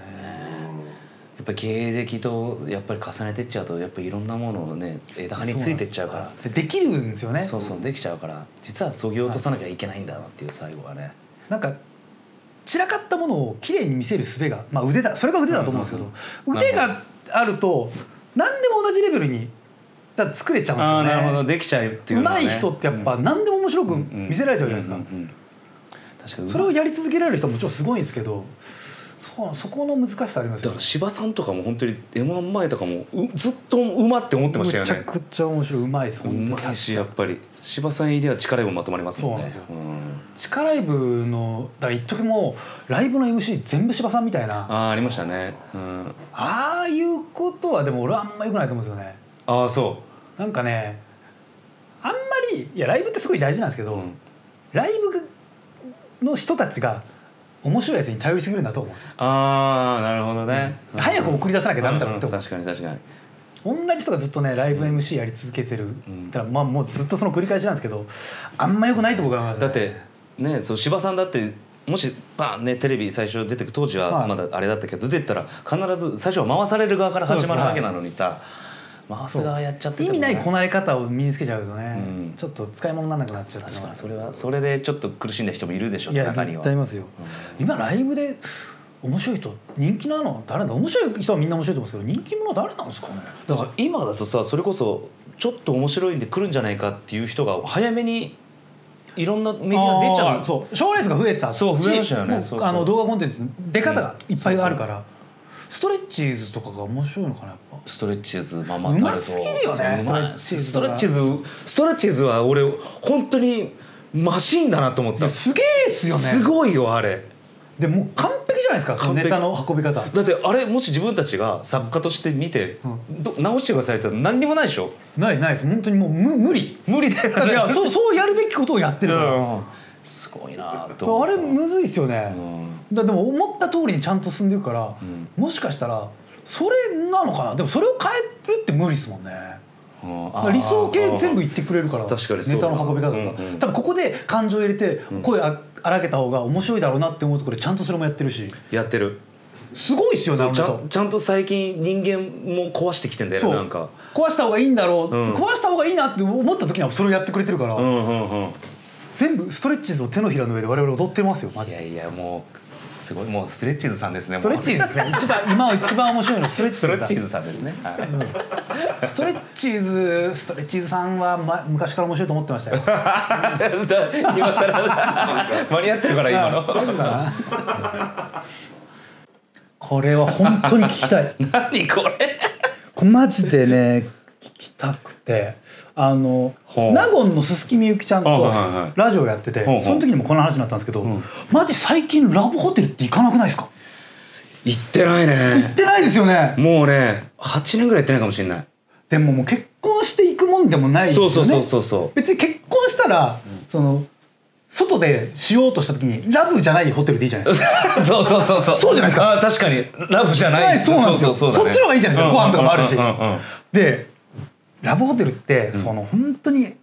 やっぱり芸歴とやっぱり重ねてっちゃうとやっぱりいろんなものをね枝葉についてっちゃうから。でできるんですよね。そうそうできちゃうから。実はそぎ落とさなきゃいけないんだなっていう最後はね。なんか散らかったものを綺麗に見せる術が、まあ、腕だそれが腕だと思うんですけど、うん腕があると何でも同じレベルにだ作れちゃうんですよね。なるほど。できちゃうっていううのはね。まい人ってやっぱ何でも面白く見せられちゃうじゃないですか、うんうんうん確かにそれをやり続けられる人はもちろんすごいんですけどそうそこの難しさありますよね。だから芝さんとかも本当に m 1前とかもうずっとうまって思ってましたよむちゃねくちゃ面白いうまいですうまいしやっぱり芝さん入りは力もまとまりますもんね。そうなんですよ。ん。地下ライブのだから一時もうライブの MC 全部芝さんみたいなあああありましたねうんあいうことはでも俺はあんま良くないと思うんですよねああそなんかねあんまりいやライブってすごい大事なんですけど、ううんライブの人たちが面白いやつに頼りすぎるんだと思うんですよ、ああなるほどね。うん。早く送り出さなきゃダメだろうって思う。うんうん確かに確かに。同じ人がずっとねライブ MC やり続けてる、ん。だからまあもうずっとその繰り返しなんですけどあんま良くないと僕は思います、ね、だってねそう芝さんだってもしバーンねテレビ最初出てく当時ははい。まだあれだったけど出てったら必ず最初は回される側から始まるわけなのにさ回す側やっちゃってね。意味ないこなれ方を身につけちゃうとね、うん。ちょっと使い物にならなくなっちゃう確かにそれはそれでちょっと苦しんだ人もいるでしょういや中には絶対いますよ、今ライブで面白い人人気なの誰だ？面白い人はみんな面白いと思うんですけど人気者は誰なんですかね？だから今だとさそれこそちょっと面白いんで来るんじゃないかっていう人が早めにいろんなメディア出ちゃう。そう。賞レースが増えた。しそう増えましたよね。あの動画コンテンツ出方がいっぱいあるから、ストレッチーズとかが面白いのかなやっぱ。ストレッチーズママうますぎるよねスストレッチーズストレッチーズは俺本当にマシーンだなと思った。すげえっすよね。すごいよあれ。でもう完璧じゃないですかネタの運び方。だってあれもし自分たちが作家として見て、ど直してくださいって何にもないでしょ。ないないです。本当にもう無無理。無理だよいやそうそうやるべきことをやってるから、うん。すごいなと思あれむずいっすよね、うんだでも思った通りにちゃんと進んでいくから、ん。もしかしたらそれなのかな？でもそれを変えるって無理ですもんね。理想系全部言ってくれるから確かにネタの運び方とか、うんうん。多分ここで感情入れて声あ荒げた方が面白いだろうなって思うところでちゃんとそれもやってるし。やってる。すごいっすよねちゃちゃんと最近人間も壊してきてんだよなんか。壊した方がいいんだろう、うん。壊した方がいいなって思った時にはそれをやってくれてるから、うんうんうん。全部ストレッチーズを手のひらの上で我々踊ってますよマジで。いやいやもうすごいもうストレッチーズさんですねストレッチーズですね。一番今一番面白いのストレッチーーズズさんですね、はい。ストレッチーズストレッチーズさんは、ま、昔から面白いと思ってましたよ。今更間に合ってるから今の。これは本当に聞きたい。何これマジでね聞きたくてあの納言の鈴木みゆきちゃんとラジオやっててその時にもこの話になったんですけど、マジ最近ラブホテルって行かなくないですか？行ってない行ねってないですよね。もうね8年ぐらい行ってないかもしれない。でももう結婚していくもんでもないですよね。そうそうそうそうそう。別に結婚したら、その外でしようとした時にラブじゃないホテルでいいじゃないですか。そうそうそうそう。そうじゃないですか。あ確かに。ラブじゃない、はいそうなんですよ。そっちの方がいいじゃないですか。ご飯とかもあるし。でラブホテルって、その本当に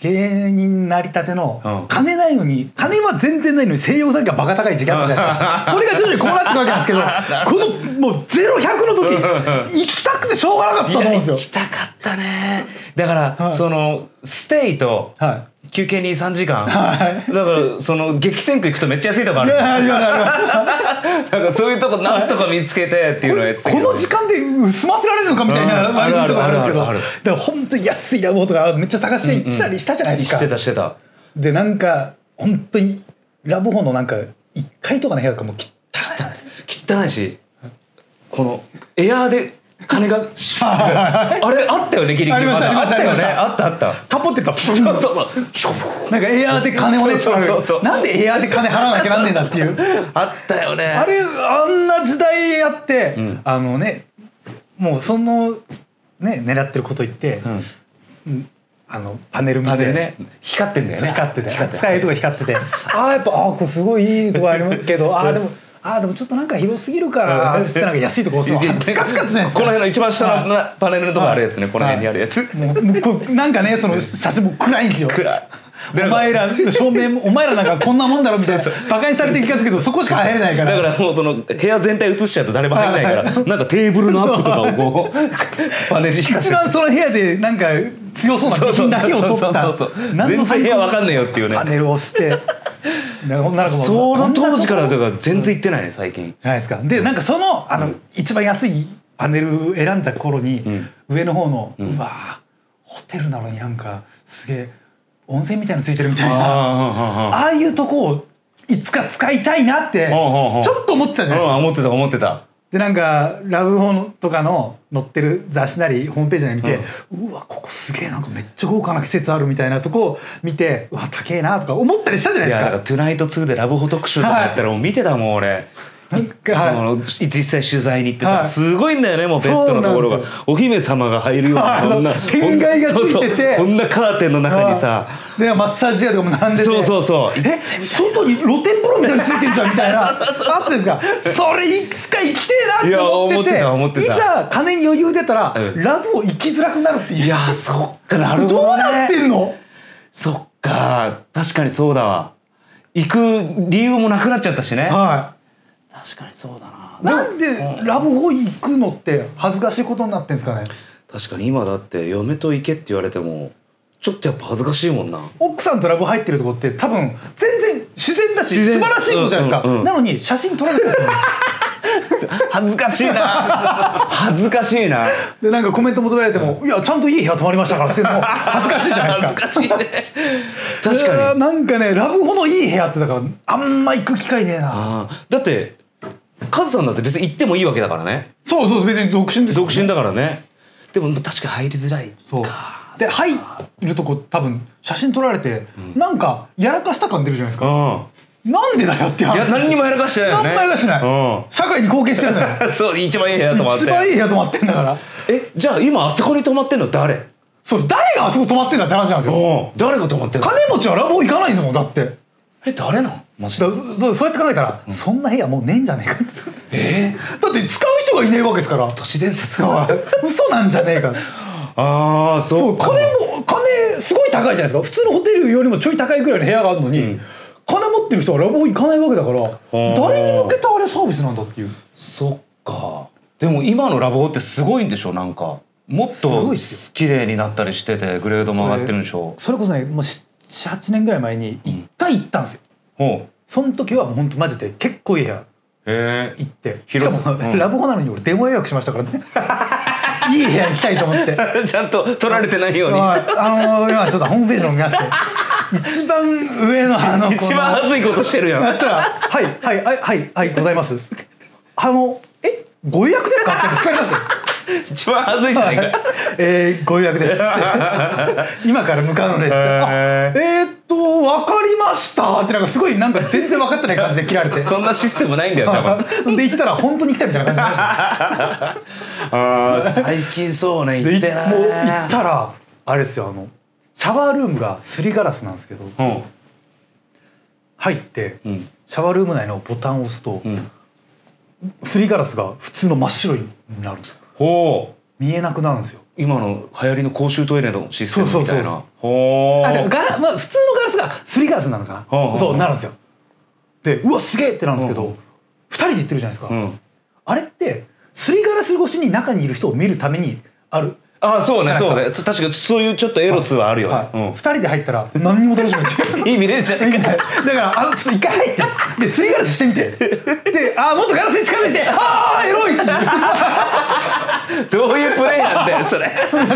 芸人なりたての、うん。金ないのに金は全然ないのに声優さんがバカ高い時期あったじゃないですか。これが徐々にこうなってくわけなんですけど このもう0100の時行きたくてしょうがなかったと思うんですよ。行きたかったね。だから、はい。そのステイとは休憩に3時間、はい。だからその激戦区行くとめっちゃ安いとこあいるなんかそういうとこなんとか見つけてっていうのをやこの時間で済ませられるのかみたいなうん。あるんですけどあるあるあるだから本当に安いラブホとかめっちゃ探して行ってたりしたじゃないですか、してたしてたでなん。か本当にラブホのなん。か1階とかの部屋とかもき汚いしこのエアーで金があれあったよねギリギリ。まだ。あったよね。あったあった。カポってた。そうそうそう。なんかエアーで金をねそうそうそう。なんでエアーで金払わなきゃなんねんだっていう。あったよね。あれあんな時代やって、ん。あのねもうそのね狙ってること言って、うん。あのパネル見て。ね。光ってんだよね。光ってて使えるとこ光ってて。ああやっぱあーこれすごいいいとこありますけどああでもあーでもちょっとなんか広すぎるか。らつってなんか安いとこ押すの恥ずかしかったじゃないですか。この辺の一番下のなパネルのとこあるやつね。この辺にあるやつ。もうもうこうなんかねその写真も暗いんですよ。暗い。でお前ら照明も お前らなんかこんなもんだろみたいな。バカにされてる気がするけどそこしか入れないから。だからもうその部屋全体映しちゃうと誰も入れない。からなんかテーブルのアップとかをこう パネルに一番その部屋でなんか強そうな備品だけを取った。そうそうそう何の全然部屋わかんねえよっていうね。パネルを押してその当時からだから全然行ってないね最近。ないですか。でなんかそのあの、一番安いパネル選んだ頃に、ん。上の方の、ううんわーホテルなのになんかすげえ温泉みたいのついてるみたいな。あああいうとこをいつか使いたいなってちょっと思ってたじゃないですか。あ思ってた思ってたでなんかラブホとかの載ってる雑誌なりホームページなり見て、うわここすげえなんかめっちゃ豪華な施設あるみたいなとこを見てうわ高えなとか思ったりしたじゃないいやだから「ですか。トゥナイト2」でラブホ特集とかやったらもう見てたもん俺。なんかその実際取材に行ってさ、はい。すごいんだよねもうベッドのところが。お姫様が入るようはい。なこんな天蓋がついてて。こんなカーテンの中にさ。でマッサージ屋とかも並んでて。そうそうそう。え外に露天風呂みたいについてんじゃんみたいな。あったんですか。それいつか行きてえなって思ってて。いや思ってた思ってた。いざ金に余裕出たら、うん。ラブを行きづらくなるっていう。いやーそっかなるほどど、ね、うなってんの？そっか確かにそうだわ。行く理由もなくなっちゃったしね。は確かにそうだいな。なんでラブホ行くのって恥ずかしいことになってんですかね？確かに今だって嫁と行けって言われてもちょっとやっぱ恥ずかしいもんな。奥さんとラブ入ってるとこって多分全然自然だし自然。素晴らしいことじゃないですか、うんうんうん。なのに写真撮られてるんですよ。ね恥ずかしいな。恥ずかしいな。でなんかコメント求められても「いやちゃんといい部屋泊まりましたから」っていうのも恥ずかしいじゃないですか。恥ずかしいね。確かに。ーなんかねラブホのいい部屋ってだからあんま行く機会ねえな。あー。だってカズさんだって別に行ってもいいわけだからね。そうそう別に独身です独身だからね。でも確か入りづらいそう。かで入るとこ多分写真撮られて、なんかやらかした感出るじゃないですか、うん。なんでだよって話。いや何にもやらかしてないよね。何もやらかしてない、うん。社会に貢献してるのよ そう一番いい部屋泊まって。一番いい部屋泊まってんだから。えじゃあ今あそこに泊まってんの誰？そう誰があそこ泊まってんだって話なんですよ。うん。誰が泊まってんの？金持ちはラブホ行かないんですもんだって。え誰なんマジでだからそそうそうやって考えたら、そんな部屋もうねえんじゃねえかってえだって使う人がいねえわけですから。都市伝説嘘なんじゃねえか ああそそう金も金すごい高いじゃないですか。普通のホテルよりもちょい高いぐらいの部屋があるのに、金持ってる人はラブホ行かないわけだから誰に向けたあれサービスなんだっていう。そっか。でも今のラブホってすごいんでしょなんか。もっすごと綺麗になったりしててグレードも上がってるんでしょ。それこそねもう78年ぐらい前に1回行ったんですよ、ほその時はもうほんとマジで結構いい部屋うへえ。行って。しかも、うん。ラブホなのに俺デモ予約しましたからね。いい部屋行きたいと思って。ちゃんと取られてないように。はい。あのー今ちょっとホームページの見まして。一番上のあの 一番こ恥ずいことしてるやん。ったら「はいはいはいはいはいございます」あの「えご予約ですか?」って聞かれましたよ 一番恥ずいじゃないか。えー、ご予約です。今から向かうので」つってあへーえー、っと分かりました」ってなんかすごいなんか全然分かってない感じで切られて。そんなシステムないんだよ多分。で行ったら本当に来たみたいな感じになりましたあー。最近そうね行ってないもう行ったらあれですよあのシャワールームがすりガラスなんですけどうん。入ってうん。シャワールーム内のボタンを押すとうん。すりガラスが普通の真っ白になるんですよほ見えなくなるんですよ。今の流行りの公衆トイレのシステムみたいな。ほーあじゃあガラ、まあ、普通のガラスがすりガラスなのかな、はあはあそうなるんですよ。でうわすげえってなるんですけど、二人で行ってるじゃないですか、うん。あれってすりガラス越しに中にいる人を見るためにあるあそうねそうね。確かにそういうちょっとエロスはあるよね、はい。二人で入ったら何にも楽しめない。うん、いい見れるじゃん。だからあのちょっと一回入ってですりガラスしてみて。であもっとガラスに近づいてああエロい。どういうプレイなんだよそれ。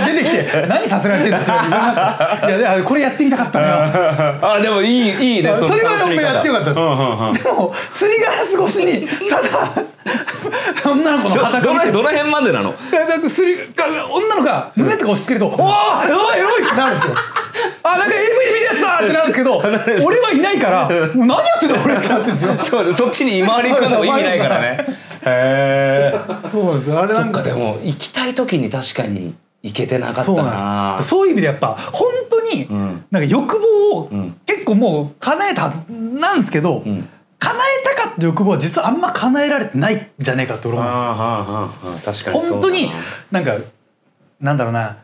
出てきて何させられてんのって言われました。いやいやこれやってみたかったのよ。あでもいいいいねそれはやってよかったです。うんうんうん。でもすりガラス越しにただ女の子のど裸どのどの辺までなの？女の子が胸とか押し付けると「おおエロいエロい!」ってなるんですよ。あなんか AV で見るやつだってなるんですけど 俺はいないから「も う何やってんだ俺」ってなってるんですよ。そうねそっちに回り込んでも意味ないからね。へえそうですあれそっかでも行きたい時に確かに行けてなかったそうなそういう意味でやっぱ本当にん。なんか欲望をん。結構もう叶えたはずなんですけど、ん。叶えたかった欲望は実はあんま叶えられてないんじゃねえかと思うんですよ。はあはあ確かに本当になんかなんだろうな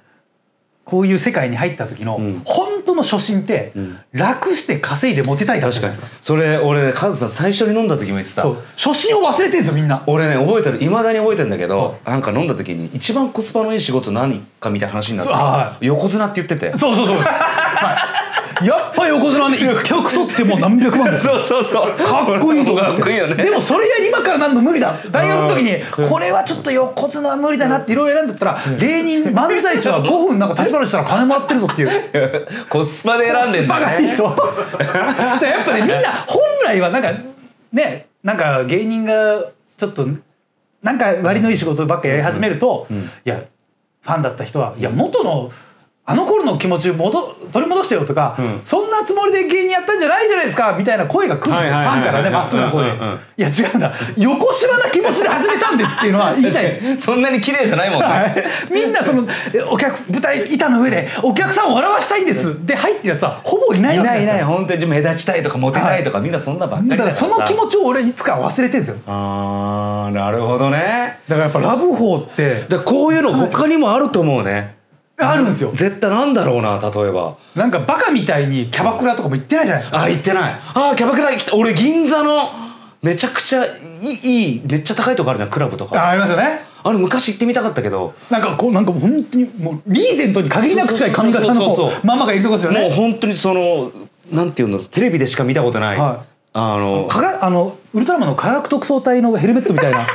こういう世界に入った時のん。本当の初心ってん。楽して稼いでモテたいからじ確かにゃないですか。それ俺ねカズさん最初に飲んだ時も言ってた。初心を忘れてるんですよみんな。俺ね覚えてる。いまだに覚えてるんだけど、なんか飲んだ時に一番コスパのいい仕事何かみたいな話になって横綱って言ってて。そうそうそう。はい、やっぱ横綱ね一曲取ってもう何百万ですよ。そうそうそう。かっこいいぞかっこいいよね。でもそれや今からなんの無理だ。大学の時にこれはちょっと横綱は無理だなっていろいろ選んだったら芸人漫才師は 5分なんか立ち話したら金もらってるぞっていう。コスパで選んでんバだね。カいい人でやっぱねみんな本来はなんかねなんか芸人がちょっとなんか割のいい仕事ばっかやり始めると、いやファンだった人はいや元のあの頃の気持ち戻取り戻してよとか、ん。そんなつもりで芸人やったんじゃないじゃないですかみたいな声が来るんですよ。フはいはいはいはい。ァンからねまっすぐな声。でいや違うんだ。横島な気持ちで始めたんですっていうのは言いたい。そんなに綺麗じゃないもんね、はい。みんなそのえお客舞台板の上でお客さんを笑わしたいんです。で入ってるやつはほぼいないいないいわけですよ。ない本当に目立ちたいとかモテたいとか、みんなそんなばっかりだからその気持ちを俺いつか忘れてるんですよ。あーなるほどね。だからやっぱラブホーってだこういうの他にもあると思うね、あるんですよ。絶対なんだろうな例えば。なんかバカみたいにキャバクラとかも行ってないじゃないですか。あ行ってない。あキャバクラ来た俺銀座のめちゃくちゃいいいいめっちゃ高いとこあるじゃんクラブとか。あありますよね。あれ昔行ってみたかったけど。なんかこうなんかもう本当にもうリーゼントに限りなく近い髪型そうそうそうのそう。ママがいるとこですよもうね本当にそのなんていうのテレビでしか見たことない、はい。あのかがあのウルトラマンの科学特捜隊のヘルメットみたいな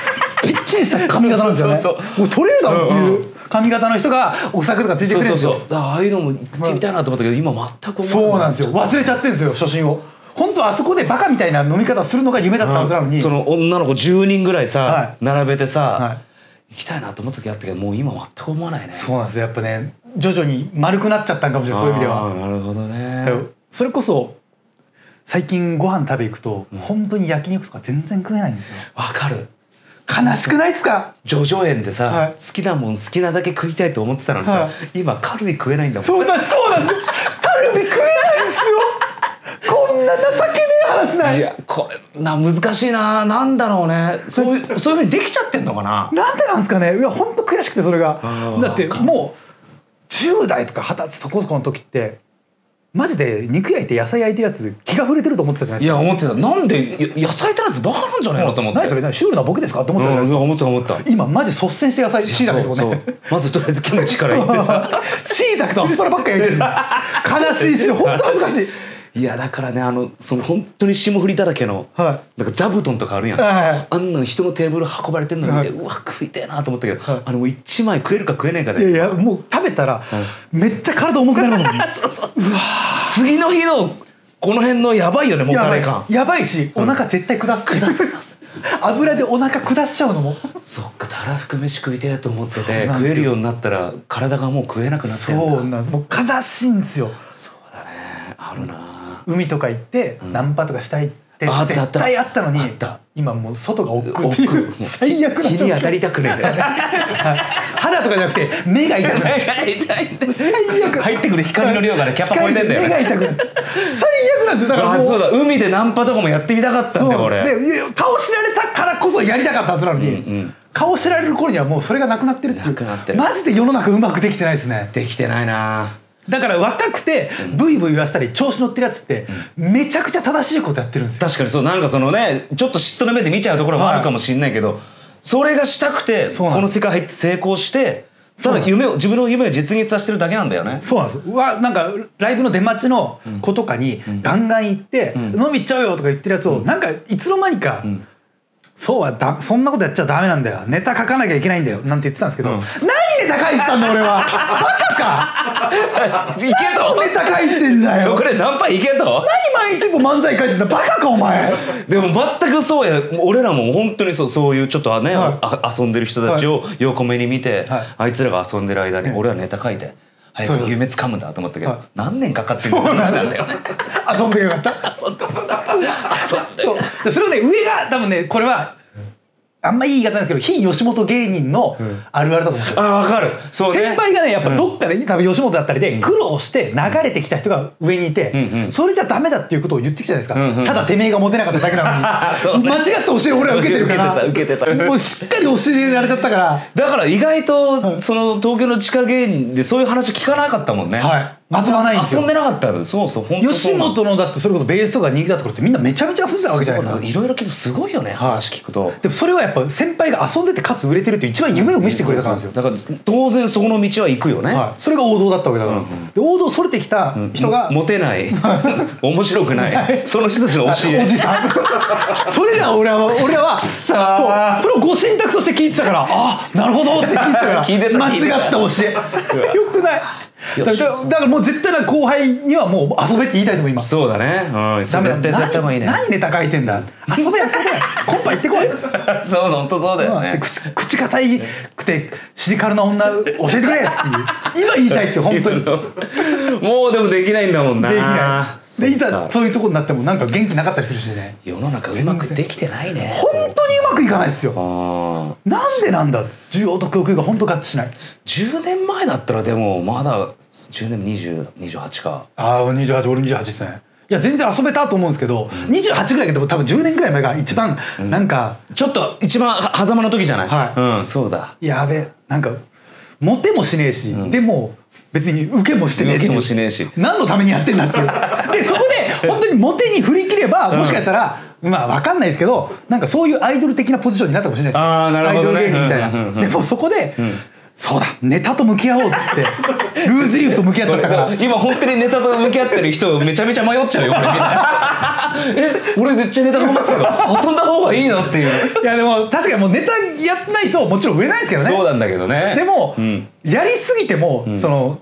ぴっちりした髪型なんですよね。そうそう。もう取れるだろってう。んいう髪型の人がお酒とかついてそうそうくれるんですよ。そうだからああいうのも行ってみたいなと思ったけど、今全くそうなんですよ。忘れちゃってるんですよ。初心を。本当はあそこでバカみたいな飲み方するのが夢だったはずなのに、その女の子10人ぐらいさ、はい。並べてさ、はい。行きたいなと思った時あったけどもう今全く思わないね。そうなんですよ。やっぱね徐々に丸くなっちゃったんかもしれない。そういう意味では。なるほどね。それこそ最近ご飯食べ行くと、本当に焼肉とか全然食えないんですよ。わかる悲しくないですか？叙々苑でさ、はい。好きなもん好きなだけ食いたいと思ってたのにさ、はい。今カルビ食えないんだもん。そうなんそうなんですカルビ食えないんですよ。こんな情けねえ話ない。いやこれな難しいな。なんだろうね。そういうそういうふうにできちゃってんのかな？なんでなんですかね？いや本当悔しくてそれが。うんだってもう10代とか20歳そこそこの時ってマジで肉焼いて野菜焼いてるやつ気が触れてると思ってたじゃないですか。いや思ってた。なんでや野菜足らずバカなんじゃないの？と思って。何それ？何？シュールなボケですか？って思ってたじゃないですか、思ってた思った。今マジ率先して野菜しいたけですもんね。まずとりあえずキムチからいってさ。しいたけとアスパラばっか焼いてる。悲しいっすよ。本当恥ずかしいいやだからねあのその本当に霜降りだらけの、はなんか座布団とかあるやん、はいはいあんなの人のテーブル運ばれてんの見て、はい。うわ食いてえなと思ったけど、はい。あのもう一枚食えるか食えないかいやでいやもう食べたらめっちゃ体重くなりますもんね。次の日のこの辺のやばいよねもたやばい。れ感やばいしお腹絶対下す。下す。油でお腹下しちゃうのも。そっかたらふく飯食いてえと思ってそうて食えるようになったら体がもう食えなくなってんだ。そうなんです。もう悲しいんですよ。そうだね。あるな海とか行ってん。ナンパとかしたいって絶対あったのに今もう外が億劫。っていう奥もう最悪な日に当たりたくね。え 肌とかじゃなくて目が痛くなっちゃう最悪入ってくる光の量がねキャパ超えてんだよ目が痛くなっちゃう最悪なんですよ。だからそうだ。海でナンパとかもやってみたかったんだよ俺。顔知られたからここそやりたかったはずなのに、うんうん。顔知られる頃にはもうそれがなくなってるっていう。なくなってる。マジで世の中うまくできてないですね。できてないなだから若くてブイブイ言わしたり調子乗ってるやつってめちゃくちゃ正しいことやってるんですよ。確かにそう。なんかそのねちょっと嫉妬の目で見ちゃうところもあるかもしれないけど、それがしたくてこの世界入って成功してただ夢を自分の夢を実現させてるだけなんだよね。そうなんです。うわなんかライブの出待ちの子とかにガンガン行って「ん。飲み行っちゃうよ」とか言ってるやつをなんかいつの間にかん「そうはだそんなことやっちゃダメなんだよ。ネタ書かなきゃいけないんだよ」なんて言ってたんですけどうん。何ネタ書いてたんだ俺は。バカか。いけと。ネタ書いてんだよ。そこで何杯いけと。何毎日も漫才書いてんだ。バカかお前。でも全くそうや。俺らも本当にそうそういうちょっとね、はい。あ遊んでる人たちを横目に見て、はい。あいつらが遊んでる間にええ俺はネタ書いて早く夢つかむんだと思ったけど、はい。何年かかってるの話なんだよ。ね。遊んでよかった。遊んでそう。でそれをね上が多分ねこれはあんまいい言い方なんですけど非吉本芸人のあるあるだと思うんですよ。あ分かる。そうね。先輩がねやっぱどっかで多分吉本だったりで苦労して流れてきた人が上にいて、うんうん。それじゃダメだっていうことを言ってきたじゃないですか、うんうん。ただてめえがモテなかっただけなのに、間違った教えを俺は受けてるから受けてた受けてた。もうしっかり教えられちゃったから。だから意外とその東京の地下芸人でそういう話聞かなかったもんね。はい遊ばないんですよ。遊んでなかった。のそうそう本当吉本のだってそれこそベースとか人気だった頃ってみんなめちゃめちゃ遊んでたわけじゃないですか。いろいろ聞くとすごいよね話聞くと。でもそれはやっぱ先輩が遊んでてかつ売れてるって一番夢を見せてくれたからですよ。だから当然そこの道は行くよね。はい、それが王道だったわけだから、うんで王道それてきた人が、モテない。面白くない。その人たちの教え。おじさん。それが俺は俺はそう。それをご神託として聞いてたからあなるほどって聞いてたから。間違った教え。よくないだからもう絶対な後輩にはもう遊べって言いたいですもん今。そうだね。うん。絶ダメだ。対そうやった方がいいね。何何ネタ書いてんだ？遊べ遊べコンパ行ってこい。そう本当そうだよね。で口口硬いくてシリカルな女教えてくれ今言いたいですよ本当に。でもうでもできないんだもんな。きないでいざそういうとこになってもなんか元気なかったりするしね。世の中うまくできてないね。本当にうまくいかないですよ。なんでなんだ？需要と供給が本当合致しない。10年前だったらでもまだ10年2028か。ああ28俺28ですね。いや全然遊べたと思うんですけど、28ぐらいでも多分10年ぐらい前が一番なんか、ちょっと一番は狭間の時じゃない、はい。うんそうだ。やべなんかモテもしねえし、でも別に受けもしてねえ受けもしねえし。何のためにやってんだっていうでそこで本当にモテに振り切ればもしかしたら、まあ分かんないですけどなんかそういうアイドル的なポジションになったかもしれないですあーなるほどね。アイドル芸人みたいな、うんうんうんうん。でもそこで、そうだネタと向き合おうっつって ルーズリーフと向き合っちゃったから。今本当にネタと向き合ってる人めちゃめちゃ迷っちゃうよこれ見たらえ俺めっちゃネタ頑張ってたけど遊んだ方がいいのっていう。いやでも確かにもうネタやってないともちろん売れないですけどね。そうなんだけどね。でも、うん。やりすぎても、その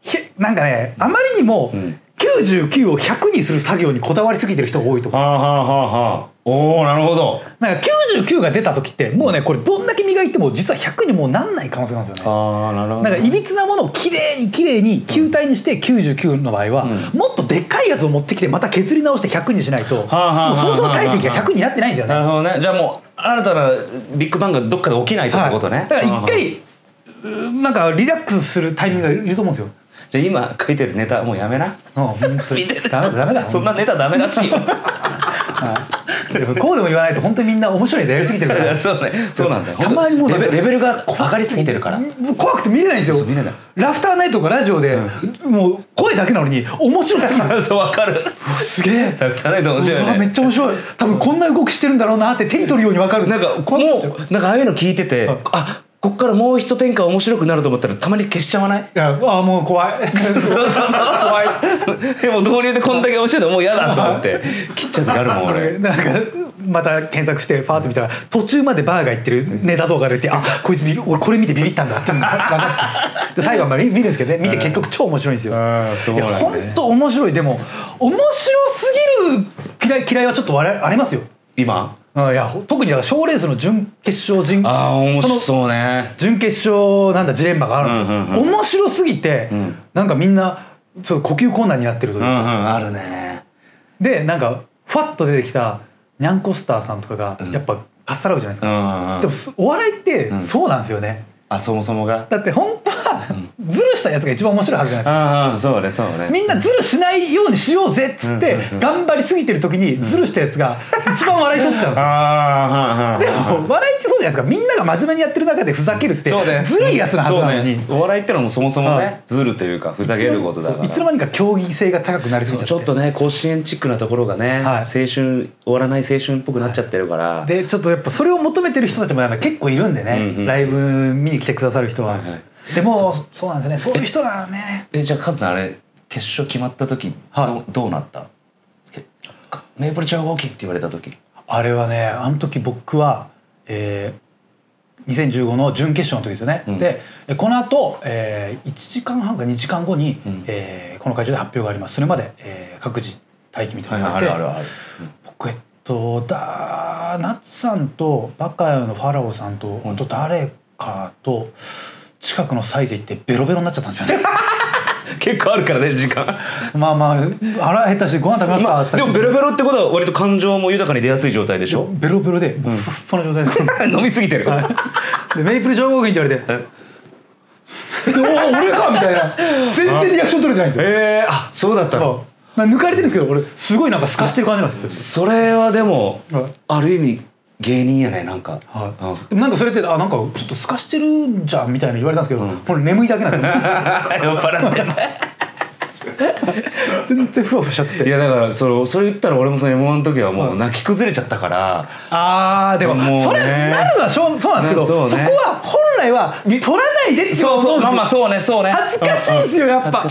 ひなんかねあまりにもん99を100にする作業にこだわりすぎてる人が多いと思うはあはあはあはあ。おおなるほど。なんか99が出た時ってもうねこれどんだけ磨いても実は100にもうなんない可能性があるんですよね。ああなるほなんかいびつなものをきれいにきれいに球体にして99の場合は、もっとでっかいやつを持ってきてまた削り直して100にしないともうそもそも体積が100になってないんですよね。なるほどね。じゃあもう新たなビッグバンがどっかで起きないとってことね、はい。だから一回うなんかリラックスするタイミングがいると思うんですよじゃあ今書いてるネタもうやめな。うん本当に。ダメだダメだ。そんなネタダメらしいよ。こうでも言わないと本当にみんな面白いネタやりすぎてるから。そうね。そうなんだよ。たまにもうレベレベルが上がりすぎてるから。もう怖くて見れないんですよ。見れない。ラフターナイトとかラジオで、もう声だけなのに面白すぎる。そうわかる。すげえ。だったね面白いうわめっねちゃ面白い。多分こんな動きしてるんだろうなって手に取るように分かる。なんかもう。なんかああいうの聞いてて、はいあこっからもう一展開面白くなると思ったらたまに消しちゃわない？いやあもう怖い。そうそうそう。怖い。でも導入でこんだけ面白いのもう嫌だと思って。切っちゃう時あるもん俺。なんかまた検索してファーッと見たら途中までバーが行ってるネタ動画が出てあこいつ俺これ見てビビったんだって分かっち最後はまあ見見るんですけどね。見て結局超面白いんですよ。うん。そういや本当面白い。でも面白すぎる嫌い嫌いはちょっとあれありますよ。今？うんいやほ特にだから賞レースの準決勝準ああ面白そそうね。準決勝なんだジレンマがあるんですよ、うんうん面白すぎて、ん。なんかみんなちょっと呼吸困難になってるといううんうか、んあるね。でなんかふわっと出てきたニャンコスターさんとかがん。やっぱかっさらうじゃないですうか、んうんうん。でもすお笑いってん。そうなんですよね、あそもそもが？だって本当はズルしたやつが一番面白いはずじゃないですか。ああそうねそうね。みんなズルしないようにしようぜっつって頑張りすぎてる時にズルしたやつが一番笑い取っちゃうんですよ。でも笑いってそうじゃないですか。みんなが真面目にやってる中でふざけるってずるいやつなはずなのに、ね。お笑いってのはもうそもそもはい。ねずるというかふざけることだから。いつの間にか競技性が高くなりすぎちゃって。ちょっとね甲子園チックなところがね、はい。青春終わらない青春っぽくなっちゃってるから、でちょっとやっぱそれを求めてる人たちもやっぱ結構いるんでね、うんうん。ライブ見に来てくださる人は、はいはいでもそう。なんですね。そういう人がね。えじゃあカズさんあれ決勝決まった時ど,、はい。どうなった？けメープル超合金って言われた時。あれはねあの時僕は、えー、2015の準決勝の時ですよね、うん。でえこの後、えー、1時間半か2時間後に、うん。えーこの会場で発表があります。それまで、えー各自待機みたいなのがあって、僕えっとだナッツさんとバカヤのファラオさんと、うん。あと誰かと近くのサイズ行ってベロベロになっちゃったんですよね。結構あるからね時間。まあまあ腹減ったしご飯食べますか、まあ、でもベロベロってことは割と感情も豊かに出やすい状態でしょ？ベロベロでふっふの状態です、飲みすぎてる、でメイプル超合金って言われて「で おお俺か!」みたいな。全然リアクション取れてないんですよ。えー、あそうだったの。抜かれてるんですけど俺すごいなんか透かしてる感じなんですよ。それはでもはい。ある意味芸人やねなんか、はい。うん。でもなんかそれってあなんかちょっと透かしてるんじゃんみたいな言われたんですけど、うん。これ眠いだけなんですよ。酔っ払って 全然ふわふわしちゃってて。いやだからそれそれ言ったら俺もその M1 の時はもう泣き崩れちゃったから、あーでももうね。それなるのはしょうそうなんですけどそ,、こは本来は取らないでってそうそうまあまあうそうねそうね。恥ずかしいんですよやっぱ。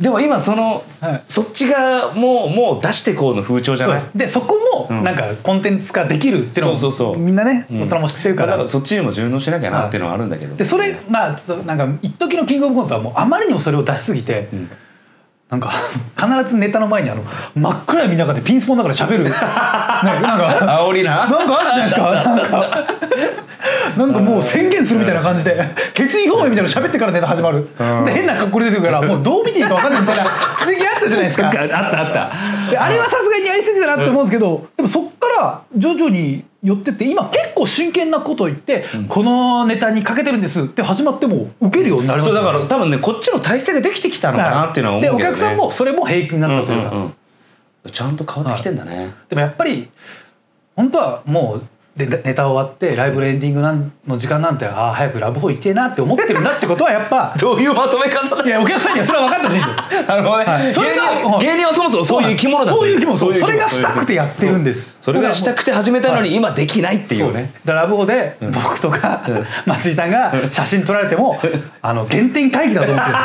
でも今その、はい。そっちがもうもう出してこうの風潮じゃない？でそこもなんかコンテンツ化できるっていうのもそうそうそう。みんなねうん。大人も知ってるかだかららそっちにも順応しなきゃなっていうのはあるんだけど、でそれまあなんか一時のキングオブコントはもうあまりにもそれを出しすぎて、んなんか必ずネタの前にあの真っ暗闇の中でピンスポンだから喋る。なんか煽りな。なんかあるじゃないですか。なんかなんかもう宣言するみたいな感じで決意表明みたいなの喋ってからネタ始まる。うん。で変な格好で出てくるからもうどう見ていいか分かんないみたいな 時期あったじゃないですか。あったあった。であれはさすがにやりすぎたなって思うんですけど、でもそっから徐々に寄ってって今結構真剣なことを言って、このネタにかけてるんですって始まっても受けるようになりましたそうだから多分ねこっちの体制ができてきたのかなっていうのは思うけど、ね、でお客さんもそれも平気になったというか、うんうんうん。ちゃんと変わってきてんだね、でもやっぱり本当はもうでネタ終わってライブのエンディングなんの時間なんてああ早くラブホ行きてえなって思ってるんだってことはやっぱ どういうまとめ方だ？いやお客さんにはそれは分かってほしいんですよ。なるほどね、はい。それが芸人芸人はそもそもそういう生き物だそういう生き物それがしたくてやってるんです。それがしたくて始めたのに今できないっていうね。だからラブホで僕とか松井さんが写真撮られてもあの原点回帰だと思ってる。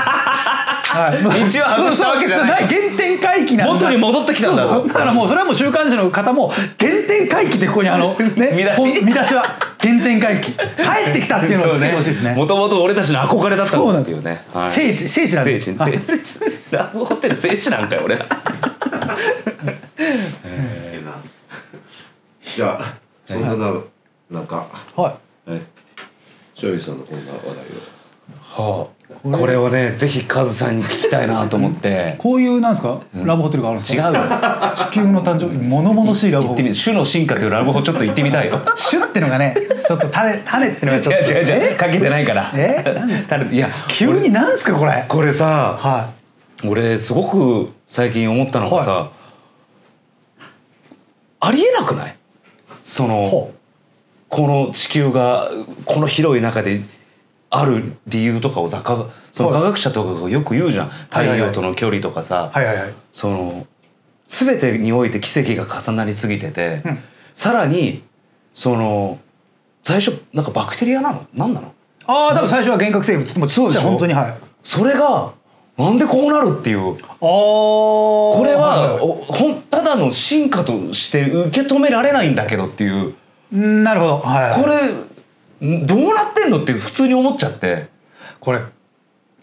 はい、道は外したわけじゃない。原点回帰なんだ。元に戻ってきたんだそうそう。だからもうそれはもう週刊誌の方も原点回帰ってここにあのね 見出し。見出しは原点回帰。帰ってきたっていうのをつけてほしいですね。もともと俺たちの憧れだったそうなんですんだっていうね、はい。聖地聖地なんで聖地はい聖地ラブホテル聖地なんかよ俺ら。ええなじゃあそんなななんかはい。はい醤油さんのこんな話題はあ、これをねぜひカズさんに聞きたいなと思って。こういうなんですか、ラブホテルがあるんですか？違うよ。地球の誕生物々しいラブホ行ってみる。種の進化というラブホちょっと行ってみたいよ。シュッてのがねちょっと種種ってのがいちょっと。や違う違うかけてないから。え？何ですか？いや急になんですかこれ？これさは俺すごく最近思ったのがさ、はありえなくない？そいのほこの地球がこの広い中である理由とかをさかそのはい。科学者とかがよく言うじゃん。太陽との距離とかさ、うはいはいはい。その全てにおいて奇跡が重なりすぎてて、うん。さらにその最初なんかバクテリアなの？何なの？ああ多分最初は幻覚生物もそうでしょ？本当にはい。あそれがなんでこうなるっていう。あここれはおほんただの進化として受け止められないんだけどっていう。なるほど。はいはいこれんどうなってんのって普通に思っちゃって。これ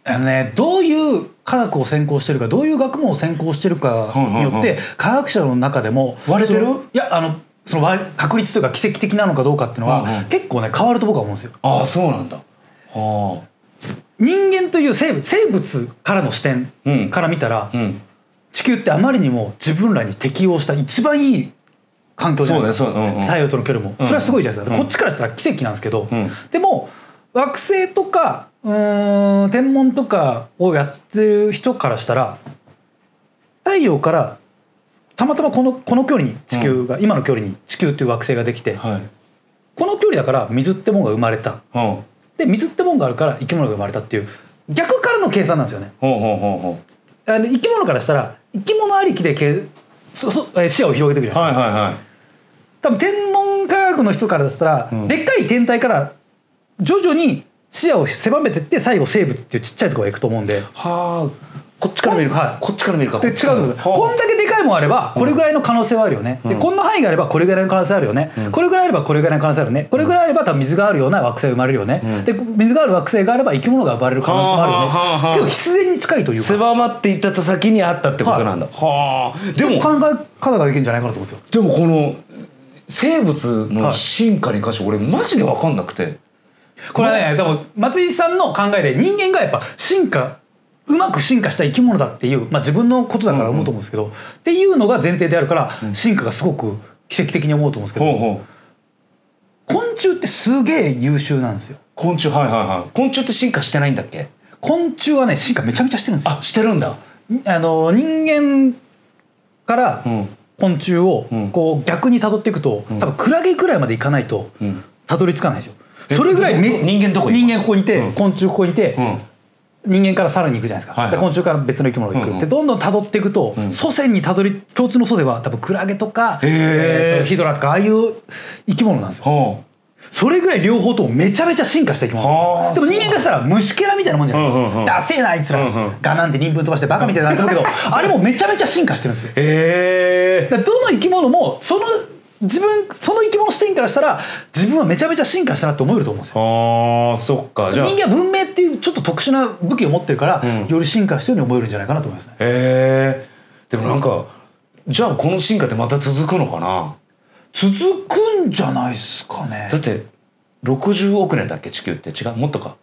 あのねどういう科学を専攻してるかどういう学問を専攻してるかにようんうんうんって科学者の中でも割れてる？いやあのその割れ確率というか奇跡的なのかどうかっていうのは、うんうん。結構ね変わると僕は思うんですよ。ああそうなんだ。は人間という生物生物からの視点うんから見たら、あうん。地球ってあまりにも自分らに適応した一番いい環境じゃない。ですかそうううんうん。太陽との距離も、うん。それはすごいじゃないですか、うん。こっちからしたら奇跡なんですけど、うん。でも惑星とかうーん天文とかをやってる人からしたら太陽からたまたまこのこの距離に地球が、今の距離に地球っていう惑星ができてはい。この距離だから水ってもんが生まれた。ほで水ってもんがあるから生き物が生まれたっていう逆からの計算なんですよね。うほうほうほう。ほあの生き物からしたら生き物ありきでけそそえー視野を広げていくじうゃないですか。はいはいはい多分天文科学の人からしたら、うん。でっかい天体から徐々に視野を狭めてって最後生物っていうちっちゃいところへ行くと思うんで。はあ。こっちから見るか、はい。こっちから見るか。で違うこんだけでかいもんあればこれぐらいの可能性はあるよね、でうん。こんな範囲があればこれぐらいの可能性あるよね、うん。これぐらいあればこれぐらいの可能性あるね。これぐらいあれば多分水があるような惑星が生まれるよね、うん。で水がある惑星があれば生き物が生まれる可能性もあるよね、結構必然に近いというか。狭まっていった先にあったってことなんだ、はあ。でも考え方ができるんじゃないかなと思うんですよ。でもこの生物の進化に関して俺マジで分かんなくて、これはねでも松井さんの考えで人間がやっぱ進化うまく進化した生き物だっていう、まあ、自分のことだから思うと思うんですけど、っていうのが前提であるから、進化がすごく奇跡的に思うと思うんですけど、ほうほう。昆虫ってすげえ優秀なんですよ。昆虫はいはいはい。昆虫って進化してないんだっけ？昆虫はね進化めちゃめちゃしてるんですよ。あしてるんだ。あの人間からうん昆虫をうん。こう逆に辿っていくと、ん。多分クラゲぐらいまでいかないとうん。たどり着かないんですよ。えそれぐらい人間どこに人間ここにいて、うん。昆虫ここにいて、うん。人間からさらに行くじゃないですか、はいはい。で昆虫から別の生き物が行く、うんうん。でどんどん辿っていくと、ん。祖先にたどり共通の祖先は多分クラゲとか、えーとヒドラとかああいう生き物なんですよ。ほそれぐらい両方ともめちゃめちゃ進化した生き物なんですでも人間からしたら虫けらみたいなもんじゃない、うんダセえなあいつら、うんうん。ガなんて人分飛ばしてバカみたいになってるけどあれもめちゃめちゃ進化してるんですよ。うへえ。どの生き物もその自分その生き物視点からしたら自分はめちゃめちゃ進化したなって思えると思うんですよ。あーそっか。じゃあ。人間は文明っていうちょっと特殊な武器を持ってるから、うん。より進化したように思えるんじゃないかなと思いますね。へえ。でもなんかじゃあこの進化ってまた続くのかな？続くんじゃないですかね。だって60億年だっけ？地球って？違う？もっとか。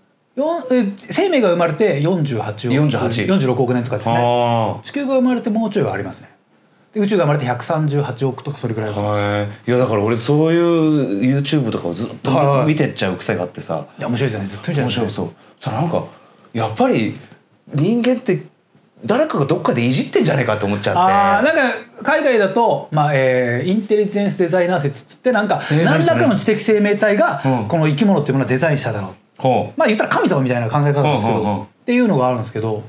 え生命が生まれて48億。48 46億年とかですね。あ地球が生まれてもうちょいはありますね。で宇宙が生まれて138億とかそれぐらいい。いやだから俺そういう YouTube とかをずっと見てっちゃう癖があってさ。いや面白いですよね。ずっと見ちゃいますね面白そうただなんかやっぱり人間って誰かがどっかでいじってんじゃないかって思っちゃってなんか海外だと、まあえーインテリジェンスデザイナー説っつってなんかえー何らかの知的生命体がうん。この生き物っていうものをデザインしただろう。ほまあ言ったら神様みたいな考え方なんですけど、うんうんうん。っていうのがあるんですけど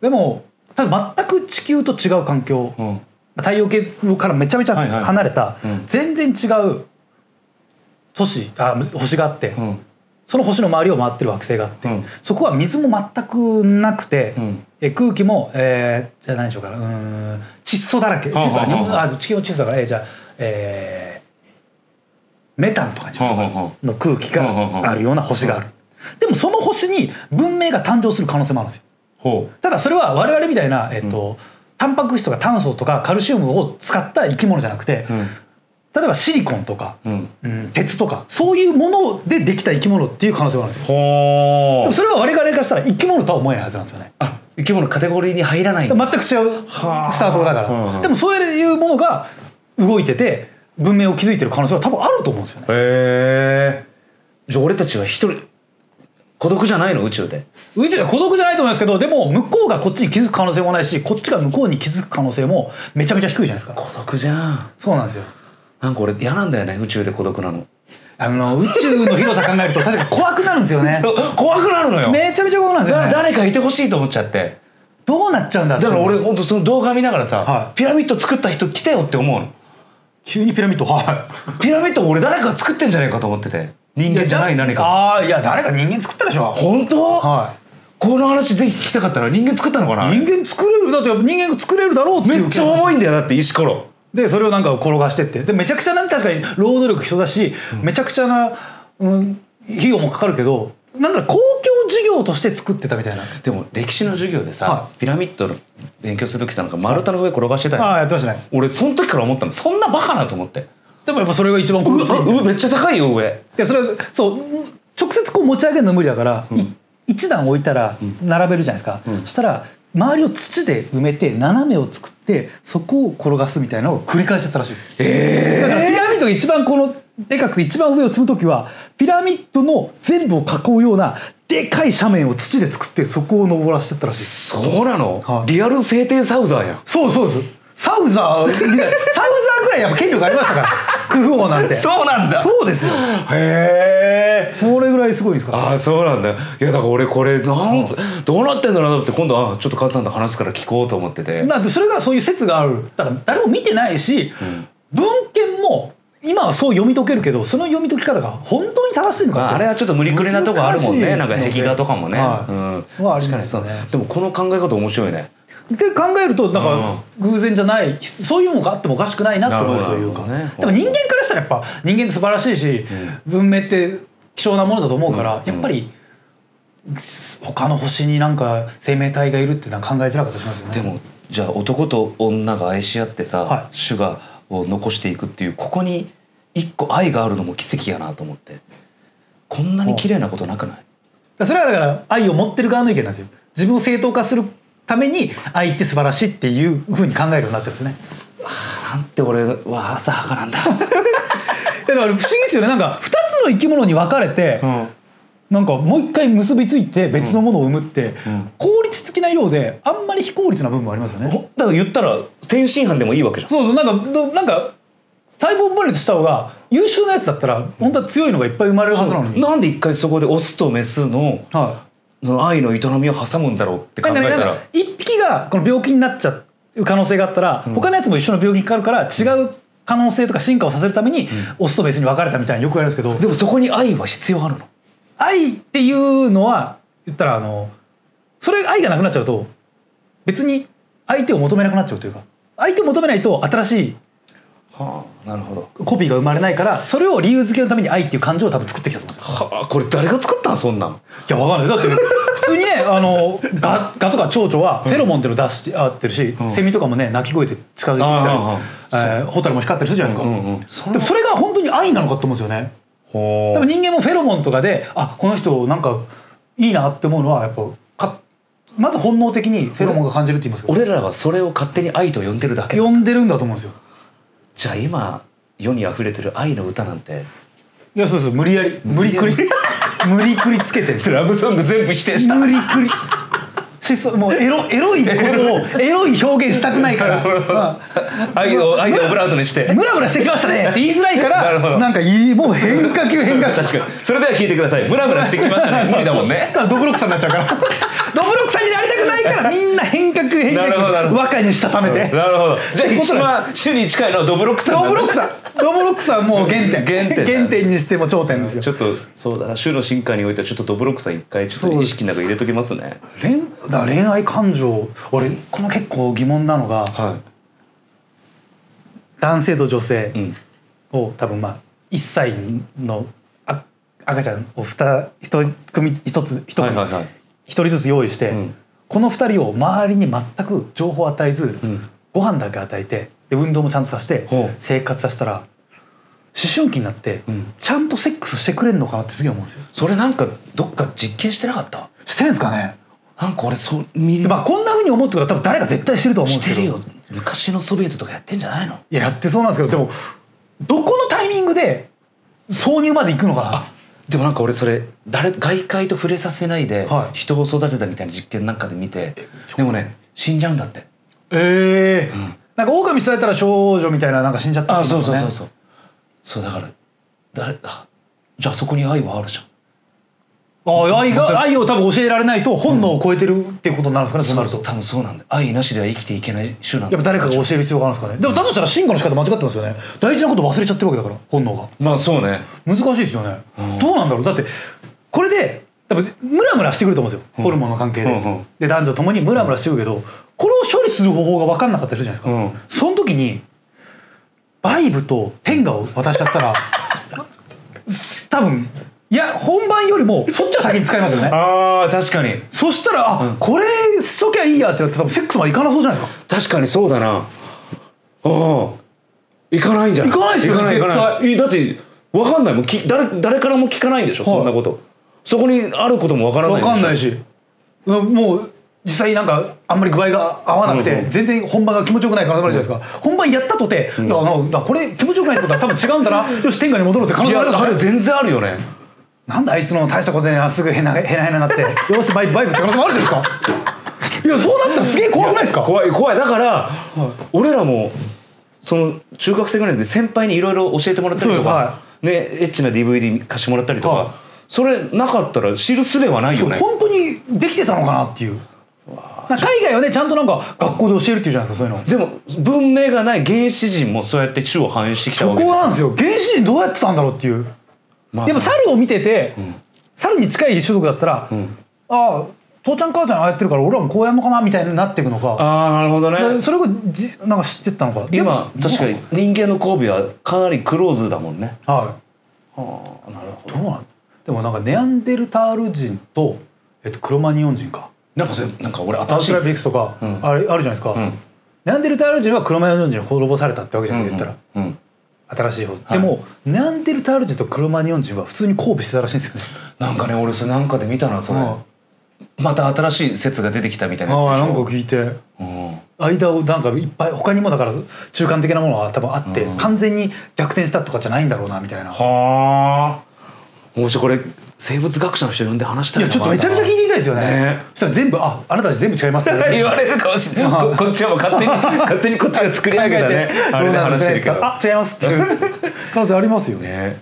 でもただ全く地球と違う環境、う、うん、太陽系からめちゃめちゃ離れたうん。全然違う都市あ星があって、うんその星の周りを回ってる惑星があって、うん。そこは水も全くなくて、うん。え空気も、えーじゃあ何でしょうかうーん窒素だらけ。窒素はあ地球も窒素だから、えーじゃあ、えーメタンとかの空気があるような星がある。でもその星に文明が誕生する可能性もあるんですよ。ほただそれは我々みたいな、えっとタンパク質とか炭素とかカルシウムを使った生き物じゃなくて、ううん例えばシリコンとか、うんうん、鉄とかそういうものでできた生き物っていう可能性があるんですよ。でほもそれは我々からしたら生き物とは思えないはずなんですよね。あ生き物カテゴリーに入らない全く違うスタートだかうんうんら。でもそういうものが動いてて文明を築いてる可能性は多分あると思うんですよね。へえじゃあ俺たちは一人孤独じゃないの？宇宙で宇宙では孤独じゃないと思いますけどでも向こうがこっちに気づく可能性もないしこっちが向こうに気づく可能性もめちゃめちゃ低いじゃないですか。孤独じゃんそうなんですよ。なんか俺嫌なんだよね宇宙で孤独なの。あの宇宙の広さ考えると確かに怖くなるんですよね。怖くなるのよ。めちゃめちゃ怖くなるんですよだね。誰かいてほしいと思っちゃって。どうなっちゃうんだだから俺本当その動画見ながらさ、はい。ピラミッド作った人来てよって思うの。急にピラミッド？はピラミッド俺誰かが作ってんじゃないかと思ってて。人い。間じゃない何か。ああいや誰か人間作ったでしょ。本当、はこの話ぜひ聞きたかったら人間作ったのかな？人間作れる？だって人間が作れるだろうってめっちゃ重いんだよだって石ころでそれをなんか転がしてって。でめちゃくちゃな確かに労働力必要だし、めちゃくちゃな、うん、費用もかかるけどなんだろう公共事業として作ってたみたいな。でも歴史の授業でさ、はピラミッドの勉強する時さなんか丸太の上転がしてたよ、ああやってましたね。俺その時から思ったの。そんなバカなと思って。でもやっぱそれが一番う心地いいんだようめっちゃ高いよ上。でそれはそう直接こう持ち上げるの無理だから、い一段置いたら並べるじゃないですか、そしたら周りを土で埋めて斜めを作ってそこを転がすみたいなのを繰り返しちゃったらしいです。えだからピラミッドが一番このでかくて一番上を積む時はピラミッドの全部を囲うようなでかい斜面を土で作ってそこを登らせてったらしいそうなの、はい。リアル聖帝サウザーやん。そうそうですサウザーサウザーぐらいやっぱ権力ありましたからクフ王なんて。そうなんだ。そうですよ。へえ。それぐらいすごいんですか？らああそうなんだ。いやだから俺これなんどうなってんだろうなって今度はちょっとカズさんと話すから聞こうと思ってて。だってそれがそういう説がある。だから誰も見てないし、文献も今はそう読み解けるけどその読み解き方が本当に正しいのかまあ、あれはちょっと無理くりなとこあるもんね。なんか壁画とかもね、はい。うん、はありますよね。確かにそう。でもこの考え方面白いねって考えるとなんか偶然じゃないそういうのがあってもおかしくないなと思うというか、ね。でも人間からしたらやっぱ人間って素晴らしいし、文明って希少なものだと思うから、うん。やっぱり他の星になんか生命体がいるっていうのは考えづらかったりしますよね。でもじゃあ男と女が愛し合ってさ、はい。種がを残していくっていうここに一個愛があるのも奇跡やなと思って。こんなに綺麗なことなくない？それはだから愛を持ってる側の意見なんですよ。自分を正当化するために愛って素晴らしいっていうふうに考えるようになってるんですね。なんて俺は浅はかなんだ、だから不思議ですよね。なんか2つの生き物に分かれて、うん。なんかもう一回結びついて別のものを生むって、うん。効率的なようであんまり非効率な部分もありますよね。ほだから言ったら天津飯でもいいわけじゃん。そうそう。なんかどなんか細胞分裂した方が優秀なやつだったら本当は強いのがいっぱい生まれるはずなのに。なんで一回そこでオスとメスのはその愛の営みを挟むんだろうって考えたら。か一匹がこの病気になっちゃう可能性があったら、他のやつも一緒の病気にかかるから違う可能性とか進化をさせるために、オスとメスに分かれたみたいによくやるんですけどでもそこに愛は必要あるの？愛っていうのは言ったらあのそれ愛がなくなっちゃうと別に相手を求めなくなっちゃうというか相手を求めないと新しいはあ。なるほど。コピーが生まれないからそれを理由付けのために愛っていう感情を多分作ってきたと思うんですよ。はあこれ誰が作ったんそんなん？いやわかんないだって普通にね あのガガとか蝶々はフェロモンっていうのを出して合ってるし、セミとかもね鳴き声で近づいてきたりあえーホタルも光ったりするじゃないですか、うんうんそでもそれが本当に愛なのかと思うんですよね。ほ多分人間もフェロモンとかであこの人なんかいいなって思うのはやっぱかまず本能的にフェロモンが感じるって言いますけど俺らはそれを勝手に愛と呼んでるだけ。呼んでるんだと思うんですよじゃあ今世に溢れてる愛の歌なんて。いやそうです無理やり。無理くり。無理くりつけてラブソング全部否定無理くりしそもうエロエロいことを エロい。表現したくないから、ま 愛を愛をオブラートにして。あ、ムラムラしてきましたね。って言いづらいかなるほど。らなんかいいもう変化球変化球確かに。それでは聞いてください。ムラムラしてきましたね。無理だもんね。だからドブロックさんになっちゃうから。ドブロックさんになりたくないからみんな変化球変化球和歌にしたためて。なるほど。じゃあ一番主に近いのはドブロックさんドブロックさん。ドブロックさんもう原点。原点だ原点にしても頂点ですよ。ちょっとそうだな。種の進化においてはちょっとドブロックさん一回ちょっと意識の中入れときますね。恋だから恋愛感情俺この結構疑問なのがは男性と女性を多分まあ1歳のあ赤ちゃんを2一組一つ一組はいはいはい。一人ずつ用意して、うん。この2人を周りに全く情報を与えず、うん。ご飯だけ与えてで運動もちゃんとさせて生活させたら思春期になって、ん。ちゃんとセックスしてくれるのかなってすげえ思うんですよ。それなんかどっか実験してなかった？してんすかね？なんか俺そう見でまあこんなふうに思ってるから多分誰か絶対してると思うんですけど。してるよ。昔のソビエトとかやってんじゃないの？いややってそうなんですけどでもどこのタイミングで挿入まで行くのかな？でもなんか俺それ誰外界と触れさせないではい。人を育てたみたいな実験なんかで見てでもね死んじゃうんだって。ええなんか狼伝えたら少女みたいななんか死んじゃったあそうそうそうそう。そうだから誰だじゃあそこに愛はあるじゃんあ愛が愛を多分教えられないと本能を超えてるっていうことになるんですかね、そうなると。多分そうなんだ。よ愛なしでは生きていけない種なんだ。やっぱ誰かが教える必要があるんですかね。でもだとしたら進化の仕方間違ってますよね。大事なこと忘れちゃってるわけだから本能が。まあそうね。難しいですよね、どうなんだろう。だってこれで多分ムラムラしてくると思うんですよ、ホルモンの関係で、で男女ともにムラムラしてくるけどこれを処理する方法が分かんなかったりするじゃないですか、うん。その時にバイブと天下を渡しちゃったら 多分いや本番よりもそっちを先に使いますよね。あー確かに。そしたらあ、これしときゃいいやってなって多分セックスまでいかなそうじゃないですか。確かにそうだな。うん。行かないんじゃない？行かないですよ行かないだって分かんないもん。き誰誰からも聞かないんでしょ、はい。そんなこと。そこにあることも分からない分でしょ？かんないし。うんもう実際なんかあんまり具合が合わなくて、うんうん。全然本番が気持ちよくない可能性もあるじゃないですか、本番やったとて、いやあのだこれ気持ちよくないってことは多分違うんだな。よし天下に戻ろうって可能いや性もあるあれ全然あるよねなんだあいつの大したことねえなすぐへなへなへなになって よしバイブバイブって可能性もあるじゃないですか。いやそうなったらすげえ怖くないですか？怖い怖い。だから、俺らもその中学生ぐらいで先輩にいろいろ教えてもらったりとか、はねエッチな DVD 貸してもらったりとか、はい。それなかったら知るすべはないよね。本当にできてたのかなっていう。海外はねちゃんとなんか学校で教えるっていうじゃないですかそういうの。でも文明がない原始人もそうやって種を反映してきたそわけこなんですよ。原始人どうやってたんだろうっていう。まあでも猿を見てて、ん。猿に近い種族だったら、ん。ああ父ちゃん母ちゃんああやってるから俺らもこうやんのかなみたいになっていくのか。ああなるほどね。でそれをじなんか知ってったのか？で今も確かに人間の交尾はかなりクローズだもんね。ははあなるほいどうなん？でもなんかネアンデルタール人と、えっと、クロマニオン人か。なんかそれなんか俺ア新しいウストラリアビクスとか、うん。あれあるじゃないですか、うん。ネアンデルタール人はクロマニオン人に滅ぼされたってわけじゃない、言ったら。うんうん新しい方、いでもネアンデルタール人とクロマニオン人は普通に交尾してたらしいんですよね。なんかね俺それなんかで見たなそれ。また新しい説が出てきたみたいなああなんやつでしょ。か聞いて。うん。間をなんかいっぱい他にもだから中間的なものは多分あって、うん。完全に逆転したとかじゃないんだろうなみたいな、はあ。もしこれ生物学者の人呼んで話したいいやちょっとめちゃめちゃ聞いてみたいですよね。ね。そしたら全部ああなたたち全部違いますって 言われるかもしれない。ここっちはもう勝手に 勝手にこっちが作り上げたね。あれで話してるけど。あ違いますっていう。可能性ありますよね。ね。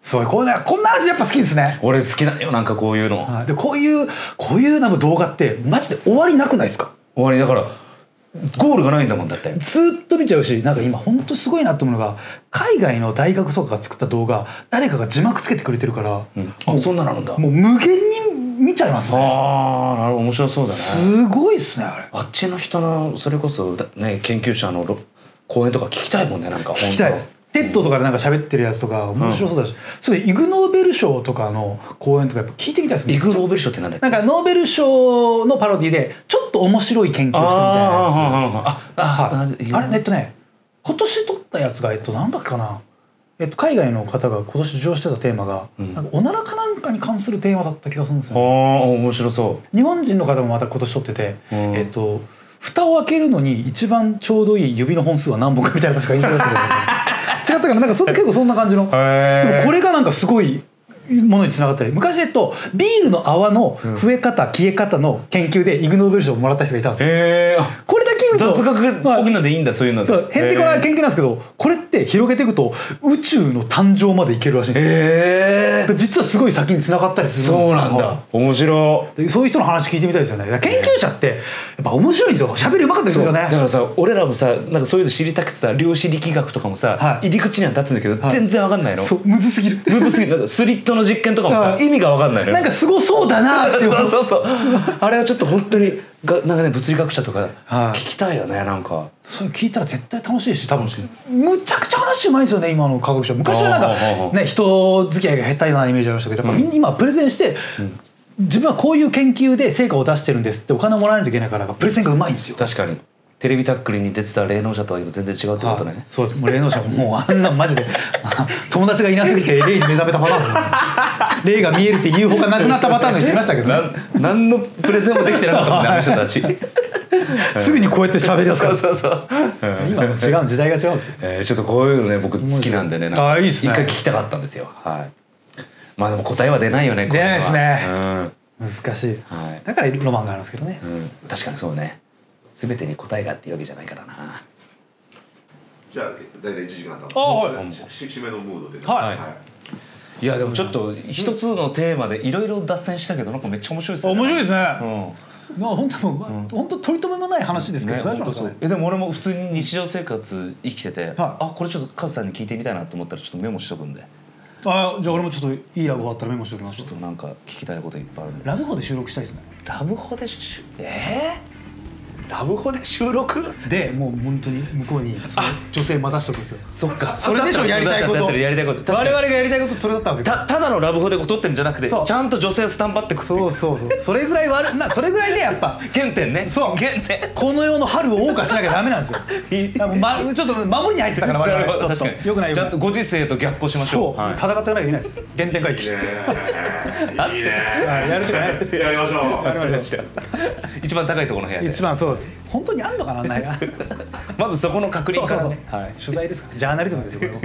そうこういうのこんな話やっぱ好きですね。俺好きだよなんかこういうの。はい。でこういうこういうなんか動画ってマジで終わりなくないですか？終わりだからゴールがないんだもんだって。ずーっと見ちゃうしなんか今ほんとすごいなと思うのが海外の大学とかが作った動画誰かが字幕つけてくれてるから、うん。あそんなのあるんだ。もう無限に見ちゃいますね。ああなるほど面白そうだね。すごいっすねあれ。あっちの人のそれこそだね研究者のろ講演とか聞きたいもんねなんか聞きたいです TEDとかでなんか喋ってるやつとか面白そうだし、それイグ・ノーベル賞とかの講演とかやっぱ聞いてみたいですね。イグ・ノーベル賞って何だなんかノーベル賞のパロディでちょっと面白い研究をしたみたいなやつ。ああああはい。あれえっとね今年取ったやつがえっとなんだっけかな。えっと海外の方が今年受賞してたテーマが、うん。なんかおならかなんかに関するテーマだった気がするんですよ、あね、あ面白そ日本人の方もまた今年取ってて、うん。えっと蓋を開けるのに一番ちょうどいい指の本数は何本かみたいな確か印象だったと思うんですよ。違ったかな？なんかそ結構そんな感じの。でもこれがなんかすごいものにつながったり昔えっとビールの泡の増え方、消え方の研究でイグ・ノーベル賞をもらった人がいたんですよ。へえあこれだけ見ると雑学っぽくのでいいんだそういうので。そうへんてこな研究なんですけどこれって広げていくと宇宙の誕生までいけるらしいんですよ。へえで実はすごい先に繋がったりするそうなんはだ面白。いでそういう人の話聞いてみたいですよね。研究者ってやっぱ面白いんですよ。喋りうまかったですよね。だからさ俺らもさなんかそういうの知りたくてさ量子力学とかもさ、はい。入り口には立つんだけど、全然わかんないの。そうむずすぎる。むずすぎる。なんかスリットの実験とかもさ、はい意味がわかんないのよ。なんかすごそうだなっていう。そうそうそう。あれはちょっと本当にがなんかね物理学者とかはい。聞きたいよねなんか。そういう聞いたら絶対楽しいし。多分むちゃくちゃ話うまいですよね今の科学者。昔はなんかね人付き合いが下手なイメージありましたけどやっぱみんな今プレゼンして、自分はこういう研究で成果を出してるんですってお金をもらわないといけないからプレゼンがうまいんですよ。確かにテレビタックルに出てた霊能者とは今全然違うってことね。そうです。もう霊能者ももうあんなマジで 友達がいなすぎて霊に目覚めたパターンですよね。霊が見えるって言うほかなくなったパターンの人いましたけど、なん何のプレゼンもできてなかったもんねあの人たち。すぐにこうやって喋り出すかそうらそうそう、今も違う時代が違うんですよ。えーちょっとこういうのね僕好きなんでねなん。いいっすね。一回聞きたかったんですよ。はい。まあでも答えは出ないよね出ないですね。うん。難しい。はい。だからロマンがあるんですけどね。うん、確かにそうね全てに答えがあっていうわけじゃないからな。じゃあ大体1時間経ったあはい。し締めのムードでね。はい。い。やでもちょっと一つのテーマでいろいろ脱線したけどなんかめっちゃ面白いですよね。面白いですね。うん。まあ本当もう本当取り留めもない話ですけど、ね、大丈夫ですか？ねえでも俺も普通に日常生活生きてて、はい。あこれちょっとカズさんに聞いてみたいなと思ったらちょっとメモしとくんで。あじゃあ俺もちょっといいラブホあったらメモしておきます。ちょっとなんか聞きたいこといっぱいあるんで。ラブホで収録したいですね。ラブホでしゅえラブホで収録？でもう本当に向こうに女性待たしとくんですよ。そっか。それでしょやりたいこと。だったらやりたいこと。我に。々がやりたいことそれだったわけたただのラブホで撮ってるんじゃなくてちゃんと女性スタンバってくそうそうそう。それぐらい悪なそれぐらいでやっぱ原点ね。そう。原点。この世の春を謳歌しなきゃダメなんですよ。ま、ちょっと守りに入ってたから我々ちょっと。確かによくないちゃんとご時世と逆行しましょそう、うはい。戦っていかなきゃいけないです。原点回帰いいねいいねはいやるしかないです。やりましょう。やりましょう。一番高いところの部屋で。一番そうです。本当にあんのかなないなまずそこの確認からね。はい。取材ですから。ジャーナリズムですよこれも